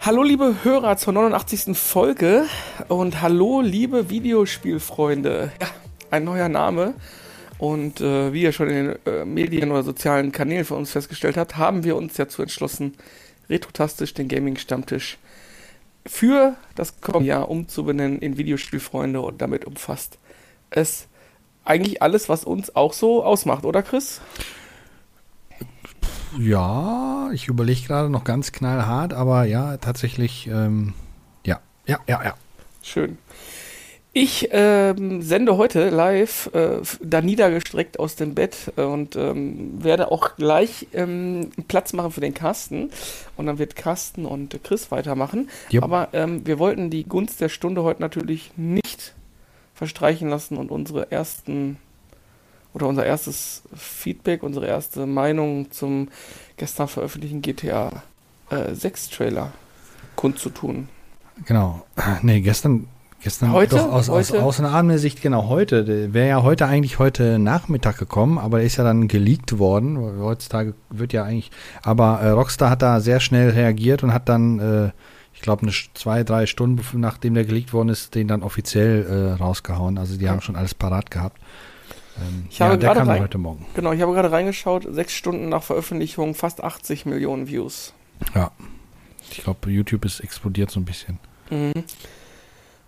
Hallo liebe Hörer zur 89. Folge und hallo liebe Videospielfreunde. Ja, ein neuer Name. Und äh, wie ihr schon in den äh, Medien oder sozialen Kanälen von uns festgestellt habt, haben wir uns dazu entschlossen, Retrotastisch den Gaming-Stammtisch für das kommende Jahr umzubenennen in Videospielfreunde und damit umfasst es eigentlich alles, was uns auch so ausmacht, oder Chris? Ja, ich überlege gerade noch ganz knallhart, aber ja, tatsächlich, ähm, ja, ja, ja, ja. Schön. Ich ähm, sende heute live äh, da niedergestreckt aus dem Bett und ähm, werde auch gleich ähm, Platz machen für den Carsten. Und dann wird Carsten und Chris weitermachen. Yep. Aber ähm, wir wollten die Gunst der Stunde heute natürlich nicht verstreichen lassen und unsere ersten oder unser erstes Feedback, unsere erste Meinung zum gestern veröffentlichten GTA äh, 6 Trailer kundzutun. Genau. Nee, gestern Gestern heute? Doch, aus, heute? Aus, aus einer Sicht, genau, heute. Wäre ja heute eigentlich heute Nachmittag gekommen, aber er ist ja dann geleakt worden. Heutzutage wird ja eigentlich. Aber äh, Rockstar hat da sehr schnell reagiert und hat dann, äh, ich glaube, eine zwei, drei Stunden nachdem der geleakt worden ist, den dann offiziell äh, rausgehauen. Also die ja. haben schon alles parat gehabt. Ähm, ich habe ja, gerade rein, heute Morgen. Genau, ich habe gerade reingeschaut, sechs Stunden nach Veröffentlichung, fast 80 Millionen Views. Ja. Ich glaube, YouTube ist explodiert so ein bisschen. Mhm.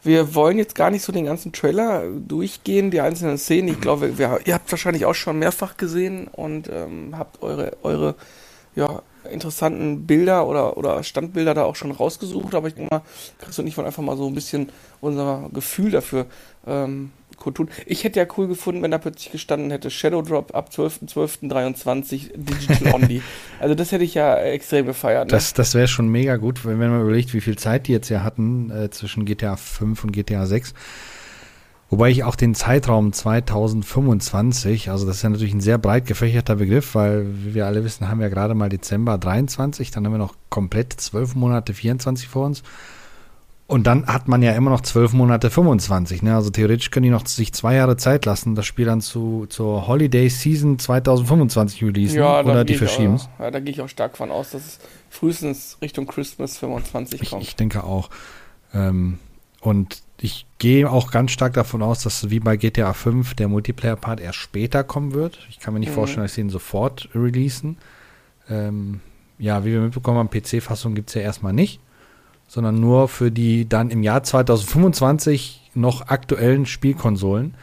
Wir wollen jetzt gar nicht so den ganzen Trailer durchgehen, die einzelnen Szenen. Ich glaube, ihr habt wahrscheinlich auch schon mehrfach gesehen und ähm, habt eure, eure ja, interessanten Bilder oder, oder Standbilder da auch schon rausgesucht. Aber ich denke mal, Chris und ich wollen einfach mal so ein bisschen unser Gefühl dafür ähm, kundtun. Ich hätte ja cool gefunden, wenn da plötzlich gestanden hätte, Shadow Drop ab 12.12.23 Digital Only. also das hätte ich ja extrem gefeiert. Ne? Das, das wäre schon mega gut, wenn man überlegt, wie viel Zeit die jetzt ja hatten äh, zwischen GTA 5 und GTA 6. Wobei ich auch den Zeitraum 2025, also das ist ja natürlich ein sehr breit gefächerter Begriff, weil, wie wir alle wissen, haben wir gerade mal Dezember 23, dann haben wir noch komplett zwölf Monate 24 vor uns. Und dann hat man ja immer noch zwölf Monate 25. Ne? Also theoretisch können die noch sich zwei Jahre Zeit lassen, das Spiel dann zu, zur Holiday Season 2025 releasen ja, oder die verschieben es. Ja, da gehe ich auch stark von aus, dass es frühestens Richtung Christmas 25 kommt. Ich, ich denke auch. Ähm, und ich gehe auch ganz stark davon aus, dass wie bei GTA 5 der Multiplayer-Part erst später kommen wird. Ich kann mir nicht mhm. vorstellen, dass sie ihn sofort releasen. Ähm, ja, wie wir mitbekommen haben, PC-Fassung gibt es ja erstmal nicht sondern nur für die dann im Jahr 2025 noch aktuellen Spielkonsolen.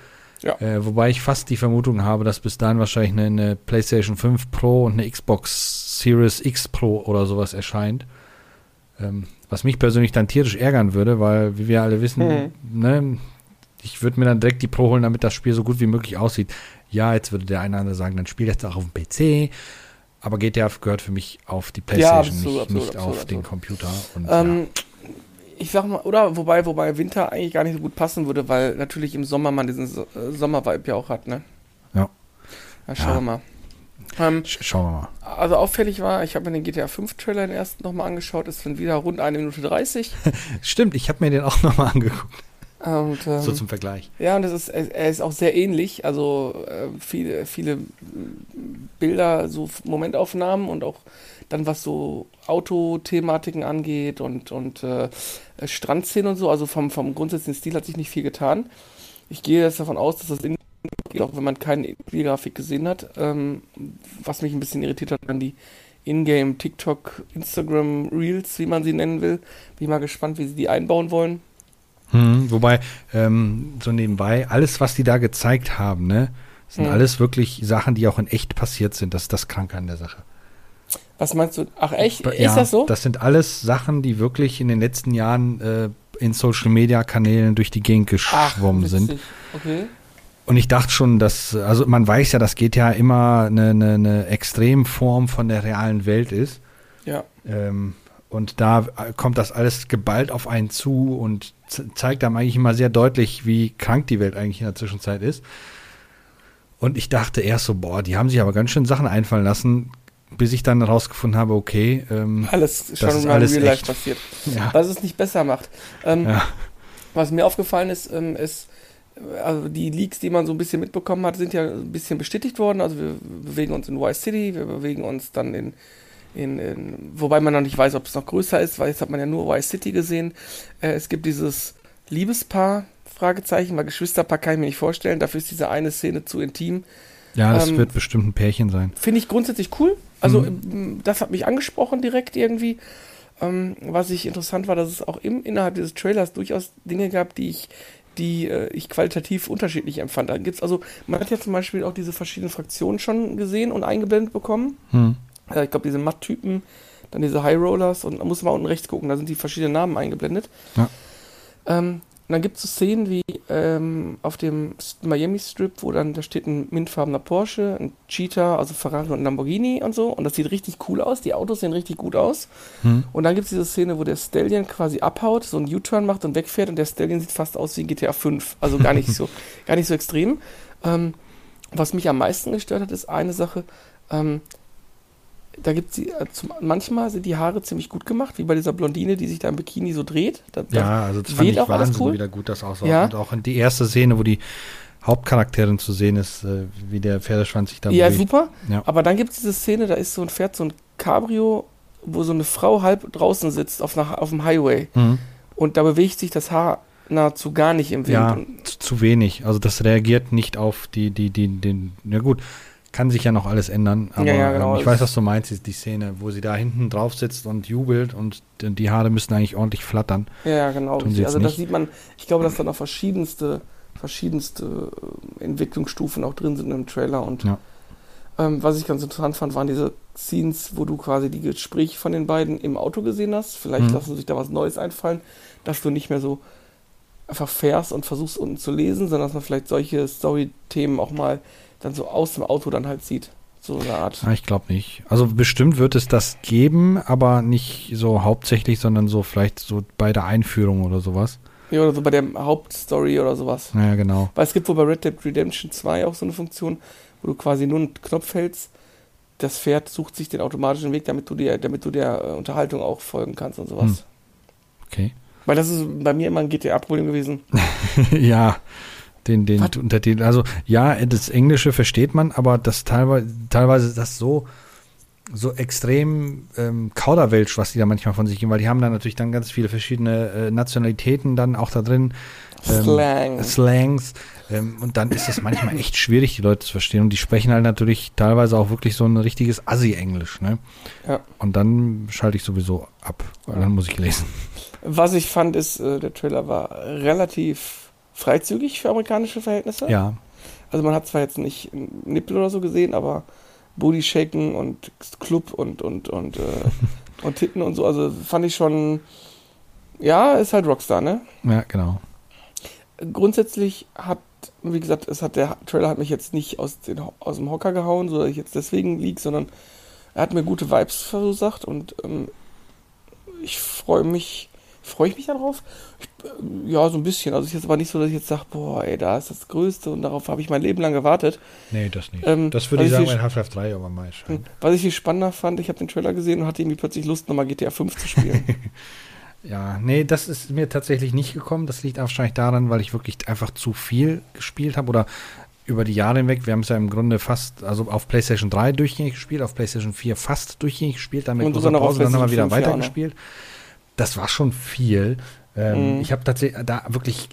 Ja. Äh, wobei ich fast die Vermutung habe, dass bis dahin wahrscheinlich eine, eine, PlayStation 5 Pro und eine Xbox Series X Pro oder sowas erscheint. Ähm, was mich persönlich dann tierisch ärgern würde, weil, wie wir alle wissen, mhm. ne, ich würde mir dann direkt die Pro holen, damit das Spiel so gut wie möglich aussieht. Ja, jetzt würde der eine oder andere sagen, dann spiel jetzt auch auf dem PC aber GTA gehört für mich auf die Playstation, ja, absolut, nicht, absolut, nicht absolut, auf den Computer. Und, ähm, ja. Ich sag mal, oder wobei, wobei Winter eigentlich gar nicht so gut passen würde, weil natürlich im Sommer man diesen so äh, Sommervibe ja auch hat, ne? Ja. Ja, schauen wir mal. Ähm, schauen wir mal. Also auffällig war, ich habe mir den GTA 5 Trailer den ersten nochmal angeschaut, ist dann wieder rund eine Minute 30. Stimmt, ich habe mir den auch nochmal angeguckt. Und, ähm, so zum Vergleich. Ja, und das ist, er ist auch sehr ähnlich. Also äh, viele, viele Bilder, so Momentaufnahmen und auch dann was so Autothematiken angeht und, und äh, Strandszenen und so. Also vom, vom grundsätzlichen Stil hat sich nicht viel getan. Ich gehe jetzt davon aus, dass das in auch wenn man keine Grafik gesehen hat, ähm, was mich ein bisschen irritiert hat, dann die Ingame TikTok, Instagram Reels, wie man sie nennen will. Bin ich mal gespannt, wie sie die einbauen wollen. Hm, wobei, ähm, so nebenbei, alles, was die da gezeigt haben, ne, sind hm. alles wirklich Sachen, die auch in echt passiert sind. Das ist das Kranke an der Sache. Was meinst du? Ach echt? Ja, ist das so? Das sind alles Sachen, die wirklich in den letzten Jahren äh, in Social Media Kanälen durch die Gegend geschwommen Ach, sind. Okay. Und ich dachte schon, dass, also man weiß ja, das geht ja immer eine, eine, eine Extremform von der realen Welt ist. Ja. Ähm, und da kommt das alles geballt auf einen zu und zeigt einem eigentlich immer sehr deutlich, wie krank die Welt eigentlich in der Zwischenzeit ist. Und ich dachte erst so, boah, die haben sich aber ganz schön Sachen einfallen lassen, bis ich dann herausgefunden habe, okay, ähm, alles schon das ist alles Real Life passiert. Ja. Was es nicht besser macht. Ähm, ja. Was mir aufgefallen ist, ähm, ist also die Leaks, die man so ein bisschen mitbekommen hat, sind ja ein bisschen bestätigt worden. Also wir bewegen uns in Vice City, wir bewegen uns dann in, in, in wobei man noch nicht weiß, ob es noch größer ist, weil jetzt hat man ja nur Vice City gesehen. Äh, es gibt dieses Liebespaar, Fragezeichen, weil Geschwisterpaar kann ich mir nicht vorstellen. Dafür ist diese eine Szene zu intim. Ja, das ähm, wird bestimmt ein Pärchen sein. Finde ich grundsätzlich cool. Also mhm. das hat mich angesprochen direkt irgendwie. Ähm, was ich interessant war, dass es auch im, innerhalb dieses Trailers durchaus Dinge gab, die ich, die äh, ich qualitativ unterschiedlich empfand. Da gibt's also, man hat ja zum Beispiel auch diese verschiedenen Fraktionen schon gesehen und eingeblendet bekommen. Hm. Äh, ich glaube, diese Matt-Typen, dann diese High Rollers und da muss man unten rechts gucken, da sind die verschiedenen Namen eingeblendet. Ja. Ähm, und dann gibt es so Szenen wie ähm, auf dem Miami Strip, wo dann da steht ein mintfarbener Porsche, ein Cheetah, also Ferrari und Lamborghini und so. Und das sieht richtig cool aus. Die Autos sehen richtig gut aus. Hm. Und dann gibt es diese Szene, wo der Stallion quasi abhaut, so einen U-Turn macht und wegfährt. Und der Stallion sieht fast aus wie ein GTA 5. Also gar nicht so, gar nicht so extrem. Ähm, was mich am meisten gestört hat, ist eine Sache. Ähm, da gibt sie, äh, manchmal sind die Haare ziemlich gut gemacht, wie bei dieser Blondine, die sich da im Bikini so dreht. Da, ja, also das fand ich auch wahnsinnig cool. wieder gut, das aussah. Ja. Und auch in die erste Szene, wo die Hauptcharakterin zu sehen ist, äh, wie der Pferdeschwanz sich da Ja, bewegt. super. Ja. Aber dann gibt es diese Szene, da ist so ein Pferd, so ein Cabrio, wo so eine Frau halb draußen sitzt auf, einer, auf dem Highway. Mhm. Und da bewegt sich das Haar nahezu gar nicht im Wind. Ja, zu, zu, wenig. Also das reagiert nicht auf die, die, die, den, ja gut, kann sich ja noch alles ändern. Aber ja, ja, genau. ähm, ich weiß, was du meinst, die Szene, wo sie da hinten drauf sitzt und jubelt und die Haare müssen eigentlich ordentlich flattern. Ja, genau. also das sieht man, ich glaube, dass da noch verschiedenste, verschiedenste äh, Entwicklungsstufen auch drin sind im Trailer. Und ja. ähm, was ich ganz interessant fand, waren diese Scenes, wo du quasi die Gespräche von den beiden im Auto gesehen hast. Vielleicht mhm. lassen sich da was Neues einfallen, dass du nicht mehr so einfach fährst und versuchst unten zu lesen, sondern dass man vielleicht solche Story-Themen auch mal dann so aus dem Auto dann halt sieht. So eine Art. Ja, ich glaube nicht. Also bestimmt wird es das geben, aber nicht so hauptsächlich, sondern so vielleicht so bei der Einführung oder sowas. Ja, oder so bei der Hauptstory oder sowas. Ja, genau. Weil es gibt wohl bei Red Dead Redemption 2 auch so eine Funktion, wo du quasi nur einen Knopf hältst, das Pferd sucht sich den automatischen Weg, damit du dir, damit du der äh, Unterhaltung auch folgen kannst und sowas. Hm. Okay. Weil das ist bei mir immer ein GTA-Problem gewesen. ja, den, den Was? Untertitel. Also ja, das Englische versteht man, aber das teilweise, teilweise das so, so extrem ähm, Kauderwelsch, was die da manchmal von sich geben, weil die haben da natürlich dann ganz viele verschiedene äh, Nationalitäten dann auch da drin. Ähm, Slang. Slangs. Ähm, und dann ist es manchmal echt schwierig, die Leute zu verstehen. Und die sprechen halt natürlich teilweise auch wirklich so ein richtiges Assi-Englisch. Ne? Ja. Und dann schalte ich sowieso ab, weil ja. dann muss ich lesen. Was ich fand, ist, äh, der Trailer war relativ freizügig für amerikanische Verhältnisse. Ja. Also man hat zwar jetzt nicht Nippel oder so gesehen, aber Booty Shaken und Club und und und äh, und Titten und so, also fand ich schon ja, ist halt Rockstar, ne? Ja, genau. Grundsätzlich hat wie gesagt, es hat der Trailer hat mich jetzt nicht aus, den, aus dem Hocker gehauen, so dass ich jetzt deswegen lieg, sondern er hat mir gute Vibes verursacht und ähm, ich freue mich Freue ich mich darauf? Ich, äh, ja, so ein bisschen. Also es ist jetzt aber nicht so, dass ich jetzt sage, boah, ey, da ist das Größte und darauf habe ich mein Leben lang gewartet. Nee, das nicht. Ähm, das würde ich sagen, mein Half-Life 3 aber mal. Was ich viel spannender fand, ich habe den Trailer gesehen und hatte irgendwie plötzlich Lust, nochmal GTA 5 zu spielen. ja, nee, das ist mir tatsächlich nicht gekommen. Das liegt wahrscheinlich daran, weil ich wirklich einfach zu viel gespielt habe oder über die Jahre hinweg, wir haben es ja im Grunde fast, also auf PlayStation 3 durchgängig gespielt, auf PlayStation 4 fast durchgängig gespielt, dann mit großer Pause dann nochmal wieder weitergespielt. Ja, ne? Das war schon viel. Ähm, mhm. Ich habe tatsächlich da wirklich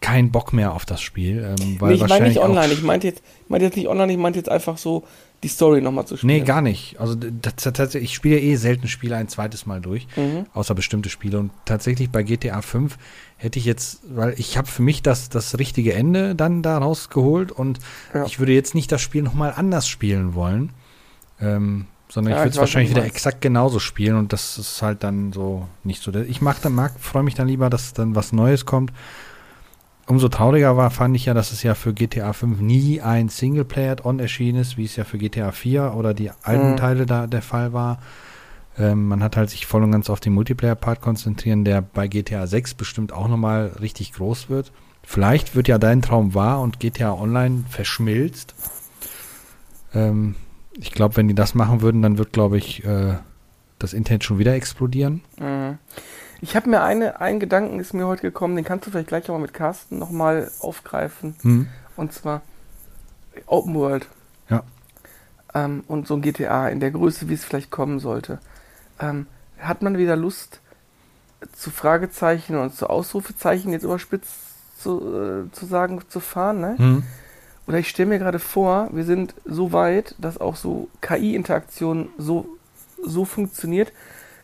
keinen Bock mehr auf das Spiel. Ähm, weil nee, ich meine nicht online, ich meinte jetzt, ich meinte jetzt nicht online, ich meinte jetzt einfach so die Story nochmal zu spielen. Nee, gar nicht. Also tatsächlich, ich spiele eh selten Spiele ein zweites Mal durch, mhm. außer bestimmte Spiele. Und tatsächlich bei GTA 5 hätte ich jetzt, weil ich habe für mich das, das richtige Ende dann da rausgeholt und ja. ich würde jetzt nicht das Spiel nochmal anders spielen wollen. Ähm, sondern ja, ich würde es wahrscheinlich wieder exakt genauso spielen und das ist halt dann so nicht so. Ich mag dann, mag, freue mich dann lieber, dass dann was Neues kommt. Umso trauriger war, fand ich ja, dass es ja für GTA 5 nie ein Singleplayer-On erschienen ist, wie es ja für GTA 4 oder die alten mhm. Teile da der Fall war. Ähm, man hat halt sich voll und ganz auf den Multiplayer-Part konzentrieren, der bei GTA 6 bestimmt auch nochmal richtig groß wird. Vielleicht wird ja dein Traum wahr und GTA Online verschmilzt. Ähm, ich glaube, wenn die das machen würden, dann wird, glaube ich, äh, das Internet schon wieder explodieren. Mhm. Ich habe mir eine, einen Gedanken ist mir heute gekommen, den kannst du vielleicht gleich nochmal mit Carsten nochmal aufgreifen. Hm. Und zwar Open World. Ja. Ähm, und so ein GTA in der Größe, wie es vielleicht kommen sollte. Ähm, hat man wieder Lust, zu Fragezeichen und zu Ausrufezeichen jetzt überspitzt zu, äh, zu sagen, zu fahren, ne? Hm. Oder ich stelle mir gerade vor, wir sind so weit, dass auch so KI-Interaktion so, so funktioniert.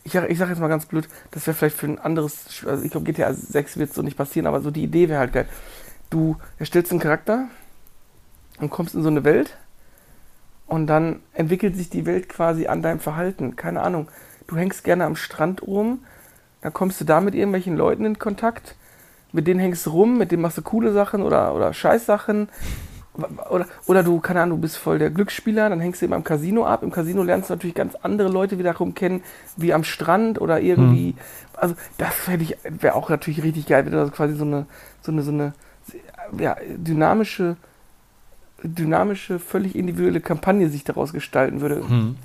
Ich, ich sage jetzt mal ganz blöd, das wäre vielleicht für ein anderes, also ich glaube GTA 6 wird so nicht passieren, aber so die Idee wäre halt geil. Du erstellst einen Charakter und kommst in so eine Welt und dann entwickelt sich die Welt quasi an deinem Verhalten. Keine Ahnung. Du hängst gerne am Strand rum, dann kommst du da mit irgendwelchen Leuten in Kontakt, mit denen hängst du rum, mit denen machst du coole Sachen oder, oder Scheißsachen. Oder, oder du, keine Ahnung, du bist voll der Glücksspieler, dann hängst du eben am Casino ab. Im Casino lernst du natürlich ganz andere Leute wiederum kennen, wie am Strand oder irgendwie. Also, das wäre auch natürlich richtig geil, wenn das quasi so eine, so eine, so eine, ja, dynamische, dynamische, völlig individuelle Kampagne sich daraus gestalten würde. Hm.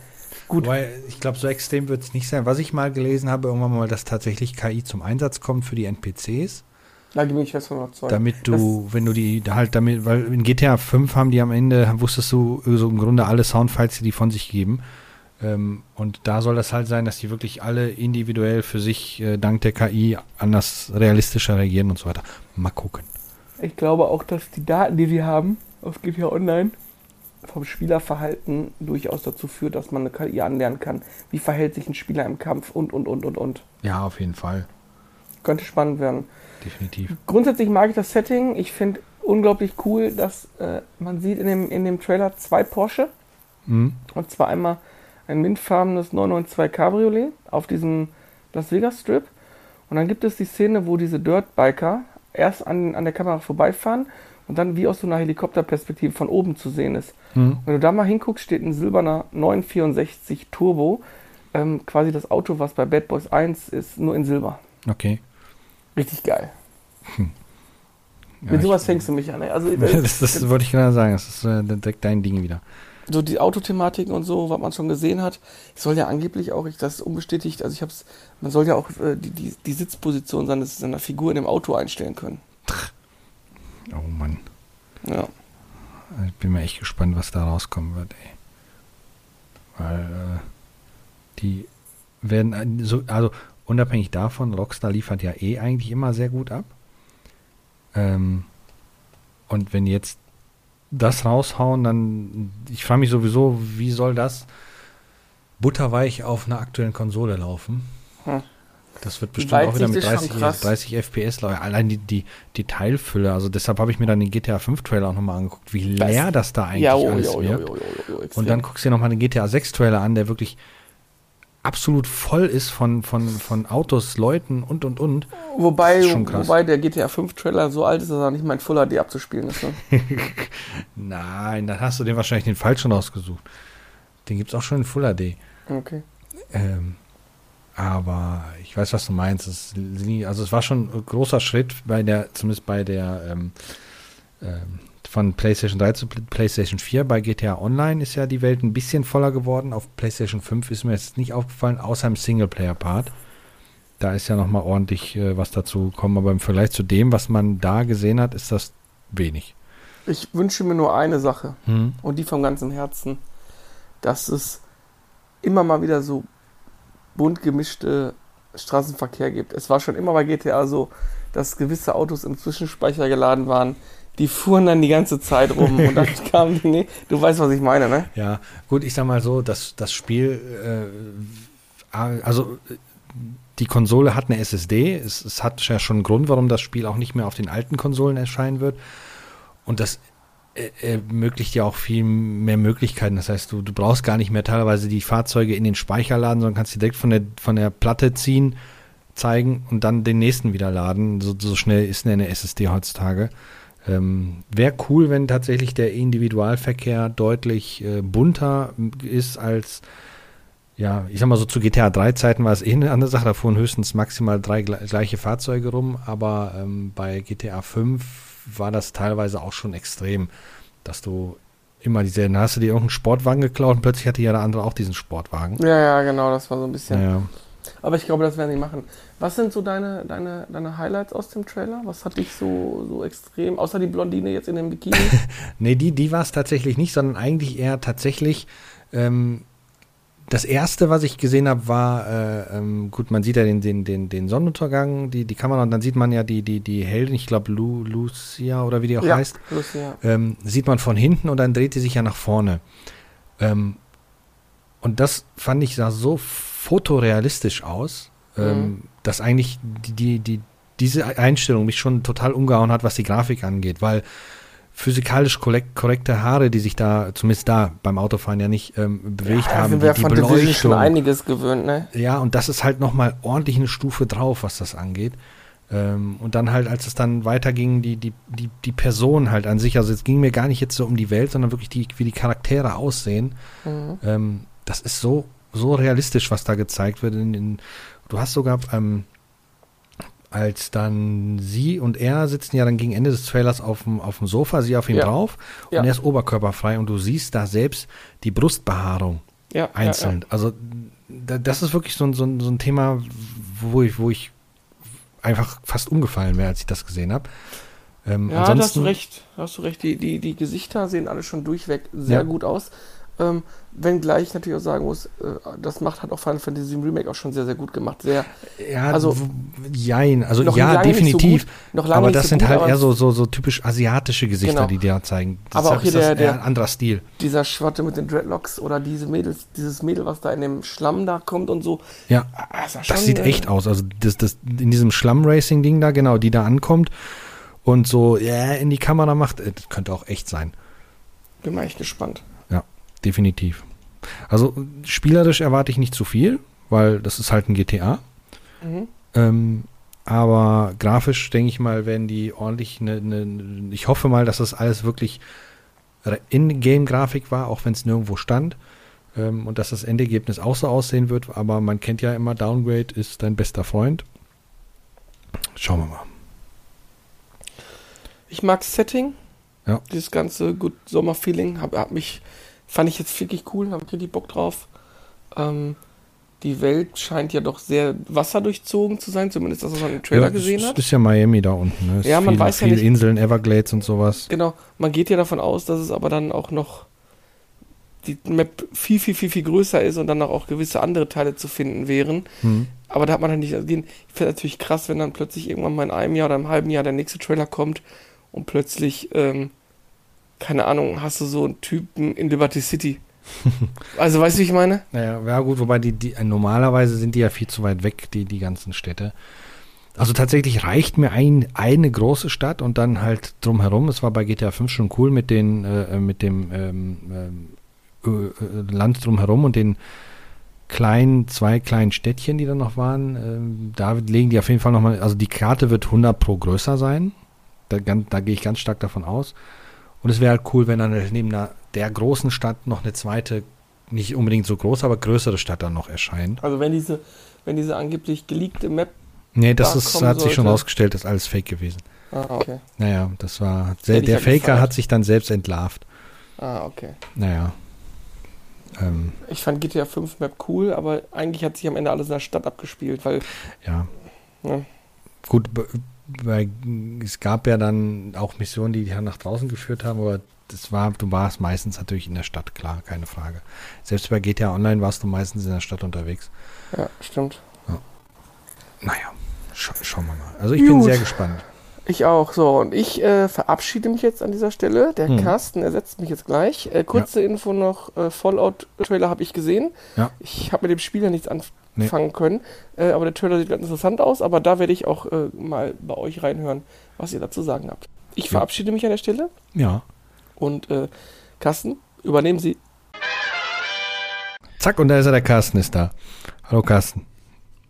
Gut. Wobei, ich glaube, so extrem wird es nicht sein. Was ich mal gelesen habe, irgendwann mal, dass tatsächlich KI zum Einsatz kommt für die NPCs. Da bin ich fest von überzeugt. Damit du, wenn du die halt damit, weil in GTA 5 haben die am Ende, wusstest du so im Grunde alle Soundfiles, die die von sich geben. Ähm, und da soll das halt sein, dass die wirklich alle individuell für sich äh, dank der KI anders realistischer reagieren und so weiter. Mal gucken. Ich glaube auch, dass die Daten, die wir haben auf GTA Online vom Spielerverhalten durchaus dazu führt, dass man eine KI anlernen kann. Wie verhält sich ein Spieler im Kampf und, und, und, und, und. Ja, auf jeden Fall. Könnte spannend werden. Definitiv. Grundsätzlich mag ich das Setting. Ich finde unglaublich cool, dass äh, man sieht in dem, in dem Trailer zwei Porsche. Mhm. Und zwar einmal ein mintfarbenes 992 Cabriolet auf diesem Las Vegas Strip. Und dann gibt es die Szene, wo diese Dirtbiker erst an, an der Kamera vorbeifahren und dann wie aus so einer Helikopterperspektive von oben zu sehen ist. Mhm. Wenn du da mal hinguckst, steht ein silberner 964 Turbo. Ähm, quasi das Auto, was bei Bad Boys 1 ist, nur in Silber. Okay. Richtig geil. Ja, Mit sowas fängst du mich an. ey. Also, das, das wollte ich gerade sagen. Das ist äh, direkt dein Ding wieder. so die Autothematiken und so, was man schon gesehen hat, ich soll ja angeblich auch, ich, das ist unbestätigt, also ich hab's, man soll ja auch äh, die, die, die Sitzposition seines, seiner Figur in dem Auto einstellen können. Oh Mann. Ja. Ich bin mir echt gespannt, was da rauskommen wird, ey. Weil äh, die werden, äh, so, also unabhängig davon, Rockstar liefert ja eh eigentlich immer sehr gut ab. Ähm, und wenn jetzt das raushauen, dann, ich frage mich sowieso, wie soll das butterweich auf einer aktuellen Konsole laufen? Hm. Das wird bestimmt auch wieder mit ist schon 30, krass. 30 FPS laufen. Allein die, die, Teilfülle, also deshalb habe ich mir dann den GTA 5 Trailer auch nochmal angeguckt, wie leer das da eigentlich Ja, oh, alles jo, jo, jo, jo, Und dann guckst du dir nochmal den GTA 6 Trailer an, der wirklich absolut voll ist von, von, von Autos, Leuten und und und. wobei, wobei der GTA 5 Trailer so alt ist, dass er nicht mal in Full HD abzuspielen ist. Ne? Nein, dann hast du den wahrscheinlich den falschen rausgesucht. Den gibt es auch schon in Full HD. Okay. Ähm, aber ich weiß, was du meinst. Es, also es war schon ein großer Schritt bei der, zumindest bei der ähm, ähm, von PlayStation 3 zu Pl- PlayStation 4. Bei GTA Online ist ja die Welt ein bisschen voller geworden. Auf PlayStation 5 ist mir jetzt nicht aufgefallen, außer im Singleplayer-Part. Da ist ja nochmal ordentlich äh, was dazu gekommen, aber im Vergleich zu dem, was man da gesehen hat, ist das wenig. Ich wünsche mir nur eine Sache. Hm? und die vom ganzen Herzen, dass es immer mal wieder so bunt gemischte Straßenverkehr gibt. Es war schon immer bei GTA so, dass gewisse Autos im Zwischenspeicher geladen waren. Die fuhren dann die ganze Zeit rum und dann kamen die, nee, du weißt, was ich meine, ne? Ja, gut, ich sag mal so, dass das Spiel, äh, also die Konsole hat eine SSD. Es, es hat ja schon einen Grund, warum das Spiel auch nicht mehr auf den alten Konsolen erscheinen wird. Und das äh, ermöglicht ja auch viel mehr Möglichkeiten. Das heißt, du, du brauchst gar nicht mehr teilweise die Fahrzeuge in den Speicher laden, sondern kannst direkt von der, von der Platte ziehen, zeigen und dann den nächsten wieder laden. So, so schnell ist eine SSD heutzutage. Ähm, Wäre cool, wenn tatsächlich der Individualverkehr deutlich äh, bunter ist als, ja, ich sag mal so zu GTA 3 Zeiten war es eh eine andere Sache, da fuhren höchstens maximal drei gle gleiche Fahrzeuge rum, aber ähm, bei GTA 5 war das teilweise auch schon extrem, dass du immer diese, dann hast du dir irgendeinen Sportwagen geklaut und plötzlich hatte ja der andere auch diesen Sportwagen. Ja, ja, genau, das war so ein bisschen. Ja, Aber ich glaube, das werden sie machen. Was sind so deine, deine, deine Highlights aus dem Trailer? Was hat dich so, so extrem, außer die Blondine jetzt in dem Bikini? nee, die, die war es tatsächlich nicht, sondern eigentlich eher tatsächlich. Ähm, das erste, was ich gesehen habe, war, äh, ähm, gut, man sieht ja den, den, den, den Sonnenuntergang, die, die Kamera, und dann sieht man ja die, die, die Heldin, ich glaube Lu, Lucia oder wie die auch ja, heißt, Lucia. Ähm, sieht man von hinten und dann dreht sie sich ja nach vorne. Ähm, und das fand ich sah so fotorealistisch aus, mhm. dass eigentlich die, die, die, diese Einstellung mich schon total umgehauen hat, was die Grafik angeht, weil physikalisch korrekt, korrekte Haare, die sich da, zumindest da beim Autofahren ja nicht ähm, bewegt ja, haben. Sind wir die, die von Beleuchtung. schon einiges gewöhnt, ne? Ja, und das ist halt nochmal ordentlich eine Stufe drauf, was das angeht. Ähm, und dann halt, als es dann weiterging, die, die, die, die Person halt an sich, also es ging mir gar nicht jetzt so um die Welt, sondern wirklich die, wie die Charaktere aussehen. Mhm. Ähm, das ist so, so realistisch, was da gezeigt wird. In, in, du hast sogar, ähm, als dann sie und er sitzen ja dann gegen Ende des Trailers auf dem, auf dem Sofa, sie auf ihm ja. drauf und er ist oberkörperfrei und du siehst da selbst die Brustbehaarung ja, einzeln. Ja, also da, das ist wirklich so ein, so, ein, so ein Thema, wo ich, wo ich einfach fast umgefallen wäre, als ich das gesehen habe. Ähm, ja, da hast du recht. hast du recht. Die, die, die Gesichter sehen alle schon durchweg sehr gut aus. Ähm, wenngleich ich natürlich auch sagen muss, äh, das macht hat auch Final Fantasy Remake auch schon sehr, sehr gut gemacht. Sehr, ja, also jein, also ja, definitiv. So gut, aber das so sind gut, halt eher so, so, so typisch asiatische Gesichter, genau. die da zeigen. Das aber auch hier der, der anderer Stil. Dieser Schwatte mit den Dreadlocks oder diese Mädels, dieses Mädel, was da in dem Schlamm da kommt und so. Ja, ah, das, das sieht echt äh, aus. Also das, das in diesem Schlamm-Racing-Ding da, genau, die da ankommt und so ja, in die Kamera macht, äh, das könnte auch echt sein. Bin mal echt gespannt definitiv. Also spielerisch erwarte ich nicht zu viel, weil das ist halt ein GTA. Mhm. Ähm, aber grafisch denke ich mal, werden die ordentlich eine, eine, ich hoffe mal, dass das alles wirklich In-Game-Grafik war, auch wenn es nirgendwo stand. Ähm, und dass das Endergebnis auch so aussehen wird. Aber man kennt ja immer, Downgrade ist dein bester Freund. Schauen wir mal. Ich mag Setting. Ja. Dieses ganze gut Sommer-Feeling hat, hat mich Fand ich jetzt wirklich cool, habe ich richtig Bock drauf. Ähm, die Welt scheint ja doch sehr wasserdurchzogen zu sein, zumindest das, was man im Trailer ja, gesehen hat. Das ist ja Miami da unten. Ne? Ja, man viel, weiß ja nicht. Inseln, Everglades und sowas. Genau, man geht ja davon aus, dass es aber dann auch noch die Map viel, viel, viel, viel größer ist und dann auch gewisse andere Teile zu finden wären. Mhm. Aber da hat man halt nicht. Also ich finde natürlich krass, wenn dann plötzlich irgendwann mal in einem Jahr oder einem halben Jahr der nächste Trailer kommt und plötzlich ähm, keine Ahnung, hast du so einen Typen in Liberty City. also weißt du, wie ich meine? Naja, ja gut, wobei die, die normalerweise sind die ja viel zu weit weg, die, die ganzen Städte. Also tatsächlich reicht mir ein, eine große Stadt und dann halt drumherum. Es war bei GTA 5 schon cool mit den, äh, mit dem ähm, äh, äh, Land drumherum und den kleinen, zwei kleinen Städtchen, die da noch waren. Ähm, da legen die auf jeden Fall nochmal, also die Karte wird 100 pro größer sein. Da, da gehe ich ganz stark davon aus. Und es wäre halt cool, wenn dann neben der, der großen Stadt noch eine zweite, nicht unbedingt so groß, aber größere Stadt dann noch erscheint. Also wenn diese, wenn diese angeblich geleakte Map. Nee, das da ist, hat sollte. sich schon rausgestellt, das ist alles Fake gewesen. Ah, okay. Naja, das war. Sehr, der Faker gefallen. hat sich dann selbst entlarvt. Ah, okay. Naja. Ähm, ich fand GTA 5 Map cool, aber eigentlich hat sich am Ende alles in der Stadt abgespielt, weil. Ja. ja. Gut, weil es gab ja dann auch Missionen, die dich nach draußen geführt haben, aber das war, du warst meistens natürlich in der Stadt, klar, keine Frage. Selbst bei GTA Online warst du meistens in der Stadt unterwegs. Ja, stimmt. Ja. Naja, scha schauen wir mal. Also ich Gut. bin sehr gespannt. Ich auch. So, und ich äh, verabschiede mich jetzt an dieser Stelle. Der hm. Carsten ersetzt mich jetzt gleich. Äh, kurze ja. Info noch: äh, Fallout-Trailer habe ich gesehen. Ja. Ich habe mit dem Spiel ja nichts anfangen nee. können. Äh, aber der Trailer sieht ganz interessant aus. Aber da werde ich auch äh, mal bei euch reinhören, was ihr dazu sagen habt. Ich ja. verabschiede mich an der Stelle. Ja. Und äh, Carsten, übernehmen Sie. Zack, und da ist er, der Carsten ist da. Hallo Carsten.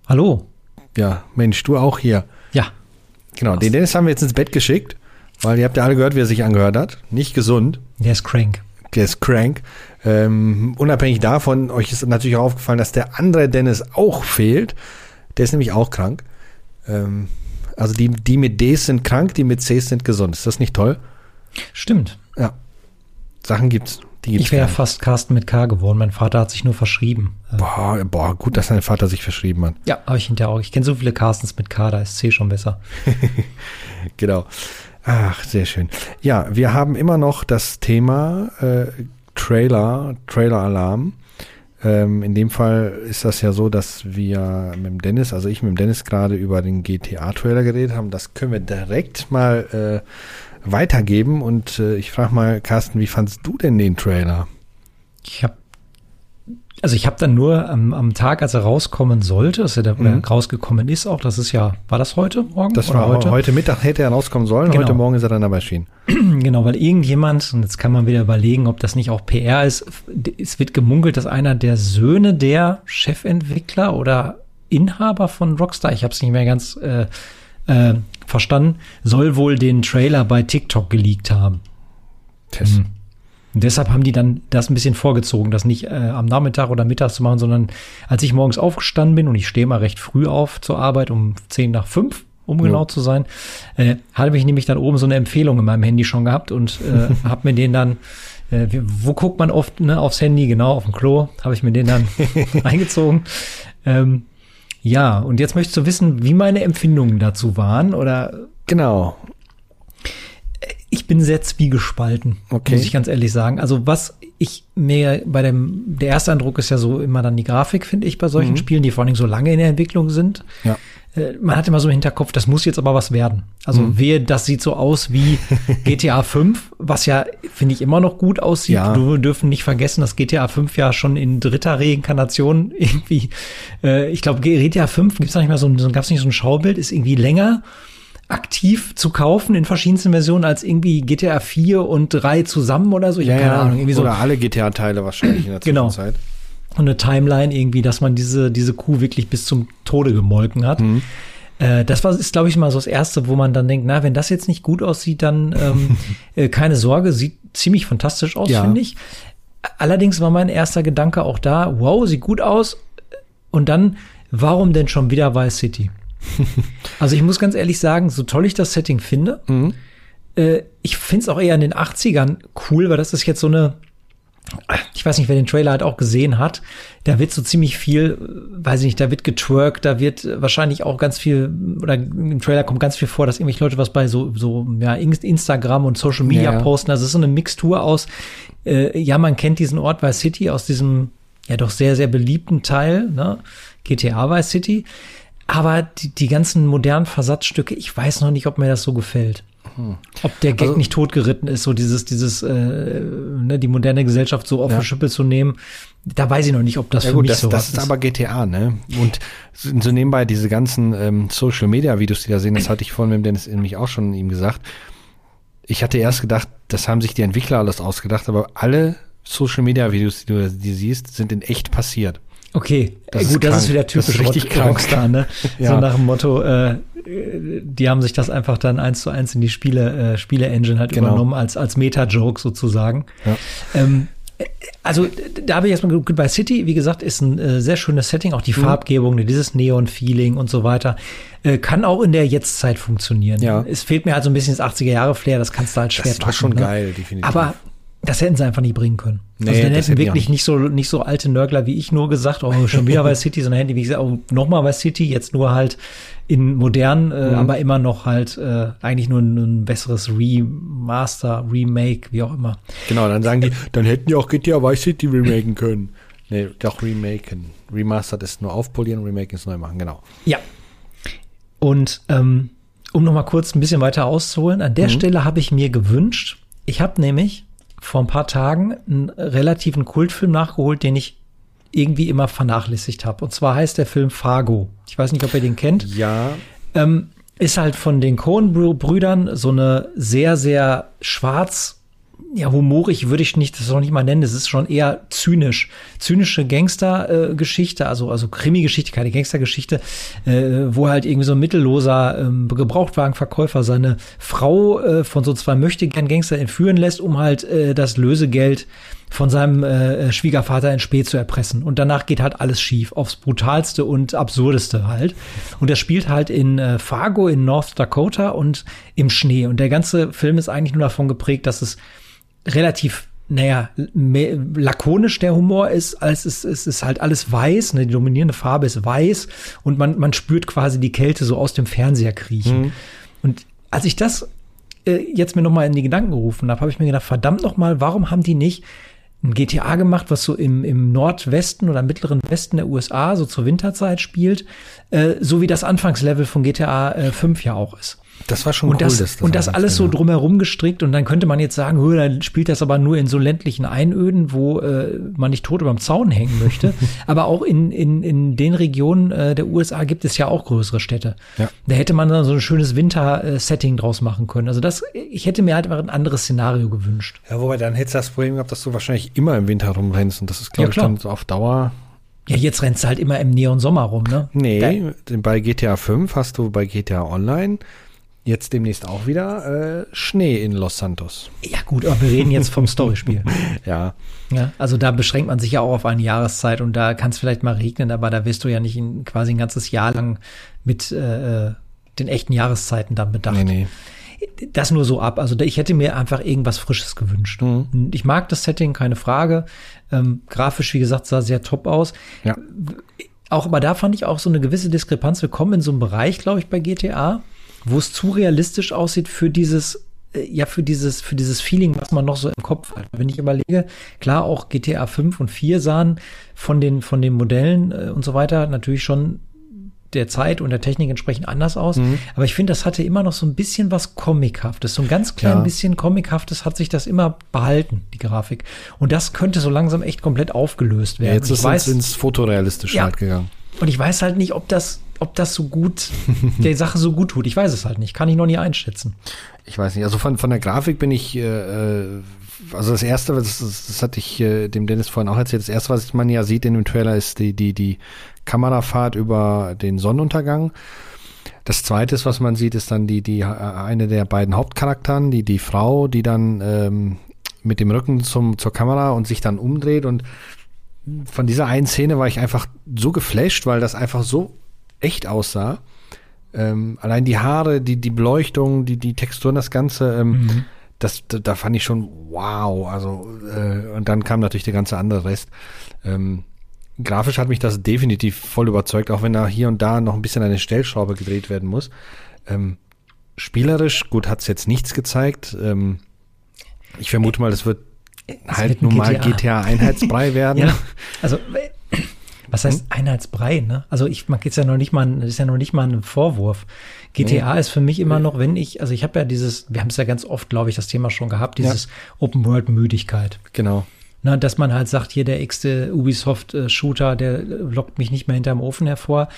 Hallo. Ja, Mensch, du auch hier. Genau, den Dennis haben wir jetzt ins Bett geschickt, weil ihr habt ja alle gehört, wie er sich angehört hat. Nicht gesund. Der ist crank. Der ist crank. Ähm, unabhängig davon, euch ist natürlich auch aufgefallen, dass der andere Dennis auch fehlt. Der ist nämlich auch krank. Ähm, also die, die mit Ds sind krank, die mit Cs sind gesund. Ist das nicht toll? Stimmt. Ja. Sachen gibt's. Ich wäre nicht. fast Carsten mit K geworden. Mein Vater hat sich nur verschrieben. Äh, Boah, boah, gut, dass dein Vater sich verschrieben hat. ja, habe ich hinterher auch. Ich kenne so viele Carstens mit K, da ist C schon besser. Genau. Ach, sehr schön. Ja, wir haben immer noch das Thema äh, Trailer, Trailer-Alarm. Ähm, in dem Fall ist das ja so, dass wir mit dem Dennis, also ich mit dem Dennis gerade über den GTA-Trailer geredet haben. Das können wir direkt mal äh, weitergeben. Und äh, ich frage mal, Carsten, wie fandst du denn den Trailer? Ich habe also ich habe dann nur am, am Tag, als er rauskommen sollte, dass er da Mhm. rausgekommen ist auch, das ist ja, war das heute Morgen? Das Oder war heute? Mittag hätte er rauskommen sollen, Genau. heute Morgen ist er dann aber erschienen. Genau, weil irgendjemand, und jetzt kann man wieder überlegen, ob das nicht auch PR ist, es wird gemunkelt, dass einer der Söhne der Chefentwickler oder Inhaber von Rockstar, ich habe es nicht mehr ganz äh, äh, verstanden, soll wohl den Trailer bei TikTok geleakt haben. Tess. Mhm. Und deshalb haben die dann das ein bisschen vorgezogen, das nicht äh, am Nachmittag oder mittags zu machen, sondern als ich morgens aufgestanden bin und ich stehe mal recht früh auf zur Arbeit um 10 nach 5, um Ja. genau zu sein, äh, habe ich nämlich dann oben so eine Empfehlung in meinem Handy schon gehabt und äh, habe mir den dann, äh, wo guckt man oft ne, aufs Handy, genau, auf dem Klo, habe ich mir den dann eingezogen. Ähm, ja, und jetzt möchtest du wissen, wie meine Empfindungen dazu waren oder Genau. ich bin sehr zwiegespalten, Okay. muss ich ganz ehrlich sagen. Also was ich mir bei dem, der erste Eindruck ist ja so immer dann die Grafik, finde ich, bei solchen Mhm. Spielen, die vor allen Dingen so lange in der Entwicklung sind. Ja. Äh, Man hat immer so im Hinterkopf, das muss jetzt aber was werden. Also Mhm. wehe, das sieht so aus wie GTA 5, was ja, finde ich, immer noch gut aussieht. Ja. Du dürfen nicht vergessen, dass GTA 5 ja schon in dritter Reinkarnation irgendwie, äh, ich glaube, GTA 5 gibt's da nicht mehr so ein, so, gab's nicht so ein Schaubild, ist irgendwie länger aktiv zu kaufen in verschiedensten Versionen als irgendwie GTA 4 und 3 zusammen oder so. Ich habe keine Ahnung, irgendwie so Oder alle GTA-Teile wahrscheinlich in der Genau. Zwischenzeit. eine Timeline irgendwie, dass man diese, diese Kuh wirklich bis zum Tode gemolken hat. Mhm. Äh, das war, ist, glaube ich, mal so das Erste, wo man dann denkt, na, wenn das jetzt nicht gut aussieht, dann ähm, äh, keine Sorge, sieht ziemlich fantastisch aus, Ja. finde ich. Allerdings war mein erster Gedanke auch da, wow, sieht gut aus. Und dann, warum denn schon wieder Vice City? also ich muss ganz ehrlich sagen, so toll ich das Setting finde, Mhm. äh, ich finde es auch eher in den 80ern cool, weil das ist jetzt so eine, ich weiß nicht, wer den Trailer halt auch gesehen hat, da wird so ziemlich viel, äh, weiß ich nicht, da wird getwerkt, da wird äh, wahrscheinlich auch ganz viel, oder im Trailer kommt ganz viel vor, dass irgendwelche Leute was bei so, so ja, Inst- Instagram und Social Media ja. posten. Also es ist so eine Mixtur aus, äh, ja, man kennt diesen Ort Vice City aus diesem, ja doch sehr, sehr beliebten Teil, ne? GTA Vice City. Aber die, die ganzen modernen Versatzstücke, ich weiß noch nicht, ob mir das so gefällt. Ob der Gag Also- nicht totgeritten ist, so dieses, dieses, äh, ne, die moderne Gesellschaft so auf Ja. die Schippe zu nehmen. Da weiß ich noch nicht, ob das Ja für gut, mich das, so das ist aber GTA, ne? Und so so nebenbei diese ganzen ähm, Social Media Videos, die da sehen, das hatte ich vorhin mit dem Dennis nämlich auch schon ihm gesagt. Ich hatte erst gedacht, das haben sich die Entwickler alles ausgedacht, aber alle Social Media Videos, die du die siehst, sind in echt passiert. Okay, Das ist gut, das ist wieder Das typisch richtig Rock-. Rockstar, ne? Ja. So nach dem Motto, äh, die haben sich das einfach dann eins zu eins in die Spiele, äh, Spiele-Engine halt Genau. übernommen, als, als Meta-Joke sozusagen. Ja. Ähm, äh, also da habe ich erstmal bei City, wie gesagt, ist ein äh, sehr schönes Setting, auch die Mhm. Farbgebung, ne, dieses Neon-Feeling und so weiter. Äh, kann auch in der Jetztzeit funktionieren. Ja. Es fehlt mir halt so ein bisschen das 80er-Jahre-Flair, das kannst du halt schwer Das war toppen, schon ne? geil, definitiv. Aber das hätten sie einfach nicht bringen können. Nee, also dann das hätten wirklich nicht. so nicht so alte Nörgler wie ich nur gesagt, oh, schon wieder Vice City, sondern hätten die wie gesagt, oh, nochmal Vice City, jetzt nur halt in modern, äh, Mhm. aber immer noch halt äh, eigentlich nur ein, ein besseres Remaster, Remake, wie auch immer. Genau, dann sagen die, dann hätten die auch GTA Vice City remaken können. Nee, doch remaken. Remastered ist nur aufpolieren, Remake ist neu machen, genau. Ja. Und ähm, um noch mal kurz ein bisschen weiter auszuholen, an der Stelle habe ich mir gewünscht, ich habe nämlich vor ein paar Tagen einen relativen Kultfilm nachgeholt, den ich irgendwie immer vernachlässigt habe. Und zwar heißt der Film Fargo. Ich weiß nicht, ob ihr den kennt. Ja, Ähm, ist halt von den Coen-Brüdern so eine sehr, sehr schwarz, ja, humorig würde ich nicht, das noch nicht mal nennen, es ist schon eher zynisch. Zynische Gangster-Geschichte, also, also Krimi-Geschichte, keine Gangster-Geschichte, äh, wo halt irgendwie so ein mittelloser ähm, Gebrauchtwagenverkäufer seine Frau äh, von so zwei möchtegern Gangster entführen lässt, um halt äh, das Lösegeld von seinem äh, Schwiegervater in Spee zu erpressen. Und danach geht halt alles schief, aufs brutalste und absurdeste halt. Und er spielt halt in äh, Fargo in North Dakota und im Schnee. Und der ganze Film ist eigentlich nur davon geprägt, dass es relativ naja, mehr, lakonisch der Humor ist, als es, es ist halt alles weiß, ne, die dominierende Farbe ist weiß und man, man spürt quasi die Kälte so aus dem Fernseher kriechen. Mhm. Und als ich das äh, jetzt mir nochmal in die Gedanken gerufen habe, habe ich mir gedacht, verdammt nochmal, warum haben die nicht ein GTA gemacht, was so im, im Nordwesten oder mittleren Westen der USA so zur Winterzeit spielt, äh, so wie das Anfangslevel von GTA äh, 5 ja auch ist. Das war schon und cool. Das, das und das alles so drumherum gestrickt und dann könnte man jetzt sagen, dann spielt das aber nur in so ländlichen Einöden, wo äh, man nicht tot überm Zaun hängen möchte. aber auch in, in, in den Regionen äh, der USA gibt es ja auch größere Städte. Ja. Da hätte man dann so ein schönes Winter-Setting draus machen können. Also das, ich hätte mir halt ein anderes Szenario gewünscht. Ja, wobei dann hättest du das Problem gehabt, dass du wahrscheinlich immer im Winter rumrennst und das ist, glaube ja, ich, dann so auf Dauer ja, jetzt rennst du halt immer im Neon Sommer rum, ne? Nee, bei GTA 5 hast du bei GTA Online jetzt demnächst auch wieder äh, Schnee in Los Santos. Ja gut, aber wir reden jetzt vom Storyspiel. ja. ja. Also da beschränkt man sich ja auch auf eine Jahreszeit und da kann es vielleicht mal regnen, aber da wirst du ja nicht in, quasi ein ganzes Jahr lang mit äh, den echten Jahreszeiten dann bedacht. Nee, nee. Das nur so ab. Also ich hätte mir einfach irgendwas Frisches gewünscht. Mhm. Ich mag das Setting, keine Frage. Ähm, grafisch, wie gesagt, sah sehr top aus. Ja. Auch, aber da fand ich auch so eine gewisse Diskrepanz. Wir kommen in so einen Bereich, glaube ich, bei GTA, wo es zu realistisch aussieht für dieses äh, ja, für dieses, für dieses Feeling, was man noch so im Kopf hat. Wenn ich überlege, klar, auch GTA 5 und 4 sahen von den, von den Modellen äh, und so weiter natürlich schon der Zeit und der Technik entsprechend anders aus. Mhm. Aber ich finde, das hatte immer noch so ein bisschen was Comichaftes. So ein ganz klein ja. bisschen Comichaftes hat sich das immer behalten, die Grafik. Und das könnte so langsam echt komplett aufgelöst werden. Ja, jetzt ist es ins Fotorealistische ja. halt gegangen. Und ich weiß halt nicht, ob das ob das so gut, der Sache so gut tut. Ich weiß es halt nicht. Kann ich noch nie einschätzen. Ich weiß nicht. Also von, von der Grafik bin ich, äh, äh also das erste, das, das hatte ich äh, dem Dennis vorhin auch erzählt, das erste, was man ja sieht in dem Trailer, ist die, die, die Kamerafahrt über den Sonnenuntergang. Das zweite, was man sieht, ist dann die, die, äh, eine der beiden Hauptcharakteren, die, die Frau, die dann ähm, mit dem Rücken zum, zur Kamera und sich dann umdreht und von dieser einen Szene war ich einfach so geflasht, weil das einfach so echt aussah. Ähm, allein die Haare, die, die Beleuchtung, die, die Texturen, das Ganze, ähm, mhm. das, da, fand ich schon wow. Also, äh, und dann kam natürlich der ganze andere Rest. Ähm, grafisch hat mich das definitiv voll überzeugt, auch wenn da hier und da noch ein bisschen eine Stellschraube gedreht werden muss. Ähm, spielerisch, gut, hat es jetzt nichts gezeigt. Ähm, ich vermute mal, das wird es halt nun mal GTA. GTA Einheitsbrei werden. ja, also was heißt hm? Einheitsbrei, ne? Also ich mag jetzt ja noch nicht mal, das ist ja noch nicht mal ein Vorwurf. GTA nee. ist für mich immer noch, wenn ich, also ich habe ja dieses, wir haben es ja ganz oft, glaube ich, das Thema schon gehabt, dieses ja. Open World Müdigkeit. Genau. Na, dass man halt sagt, hier der x-te Ubisoft-Shooter, der lockt mich nicht mehr hinterm Ofen hervor.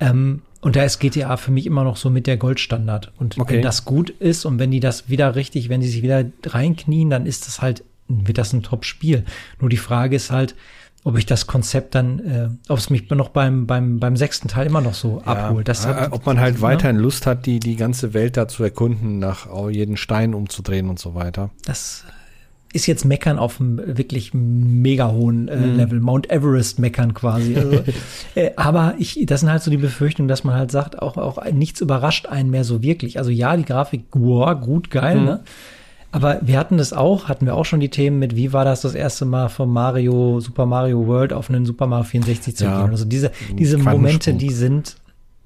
Ähm, und da ist GTA für mich immer noch so mit der Goldstandard. Und okay. wenn das gut ist und wenn die das wieder richtig, wenn die sich wieder reinknien, dann ist das halt, wird das ein Top-Spiel. Nur die Frage ist halt, ob ich das Konzept dann, äh, ob es mich noch beim, beim, beim sechsten Teil immer noch so ja, abholt. Das hat, äh, ob man halt ne? weiterhin Lust hat, die, die ganze Welt da zu erkunden, nach jeden Stein umzudrehen und so weiter. Das ist jetzt Meckern auf einem wirklich mega hohen äh, mhm. Level, Mount Everest meckern quasi. Also, äh, aber ich, das sind halt so die Befürchtungen, dass man halt sagt, auch, auch nichts überrascht einen mehr so wirklich. Also ja, die Grafik, wow, gut, geil, mhm. ne? Aber wir hatten das auch, hatten wir auch schon die Themen mit, wie war das das erste Mal von Mario, Super Mario World auf einen Super Mario 64 zu ja, gehen? Also diese, diese Momente, die sind,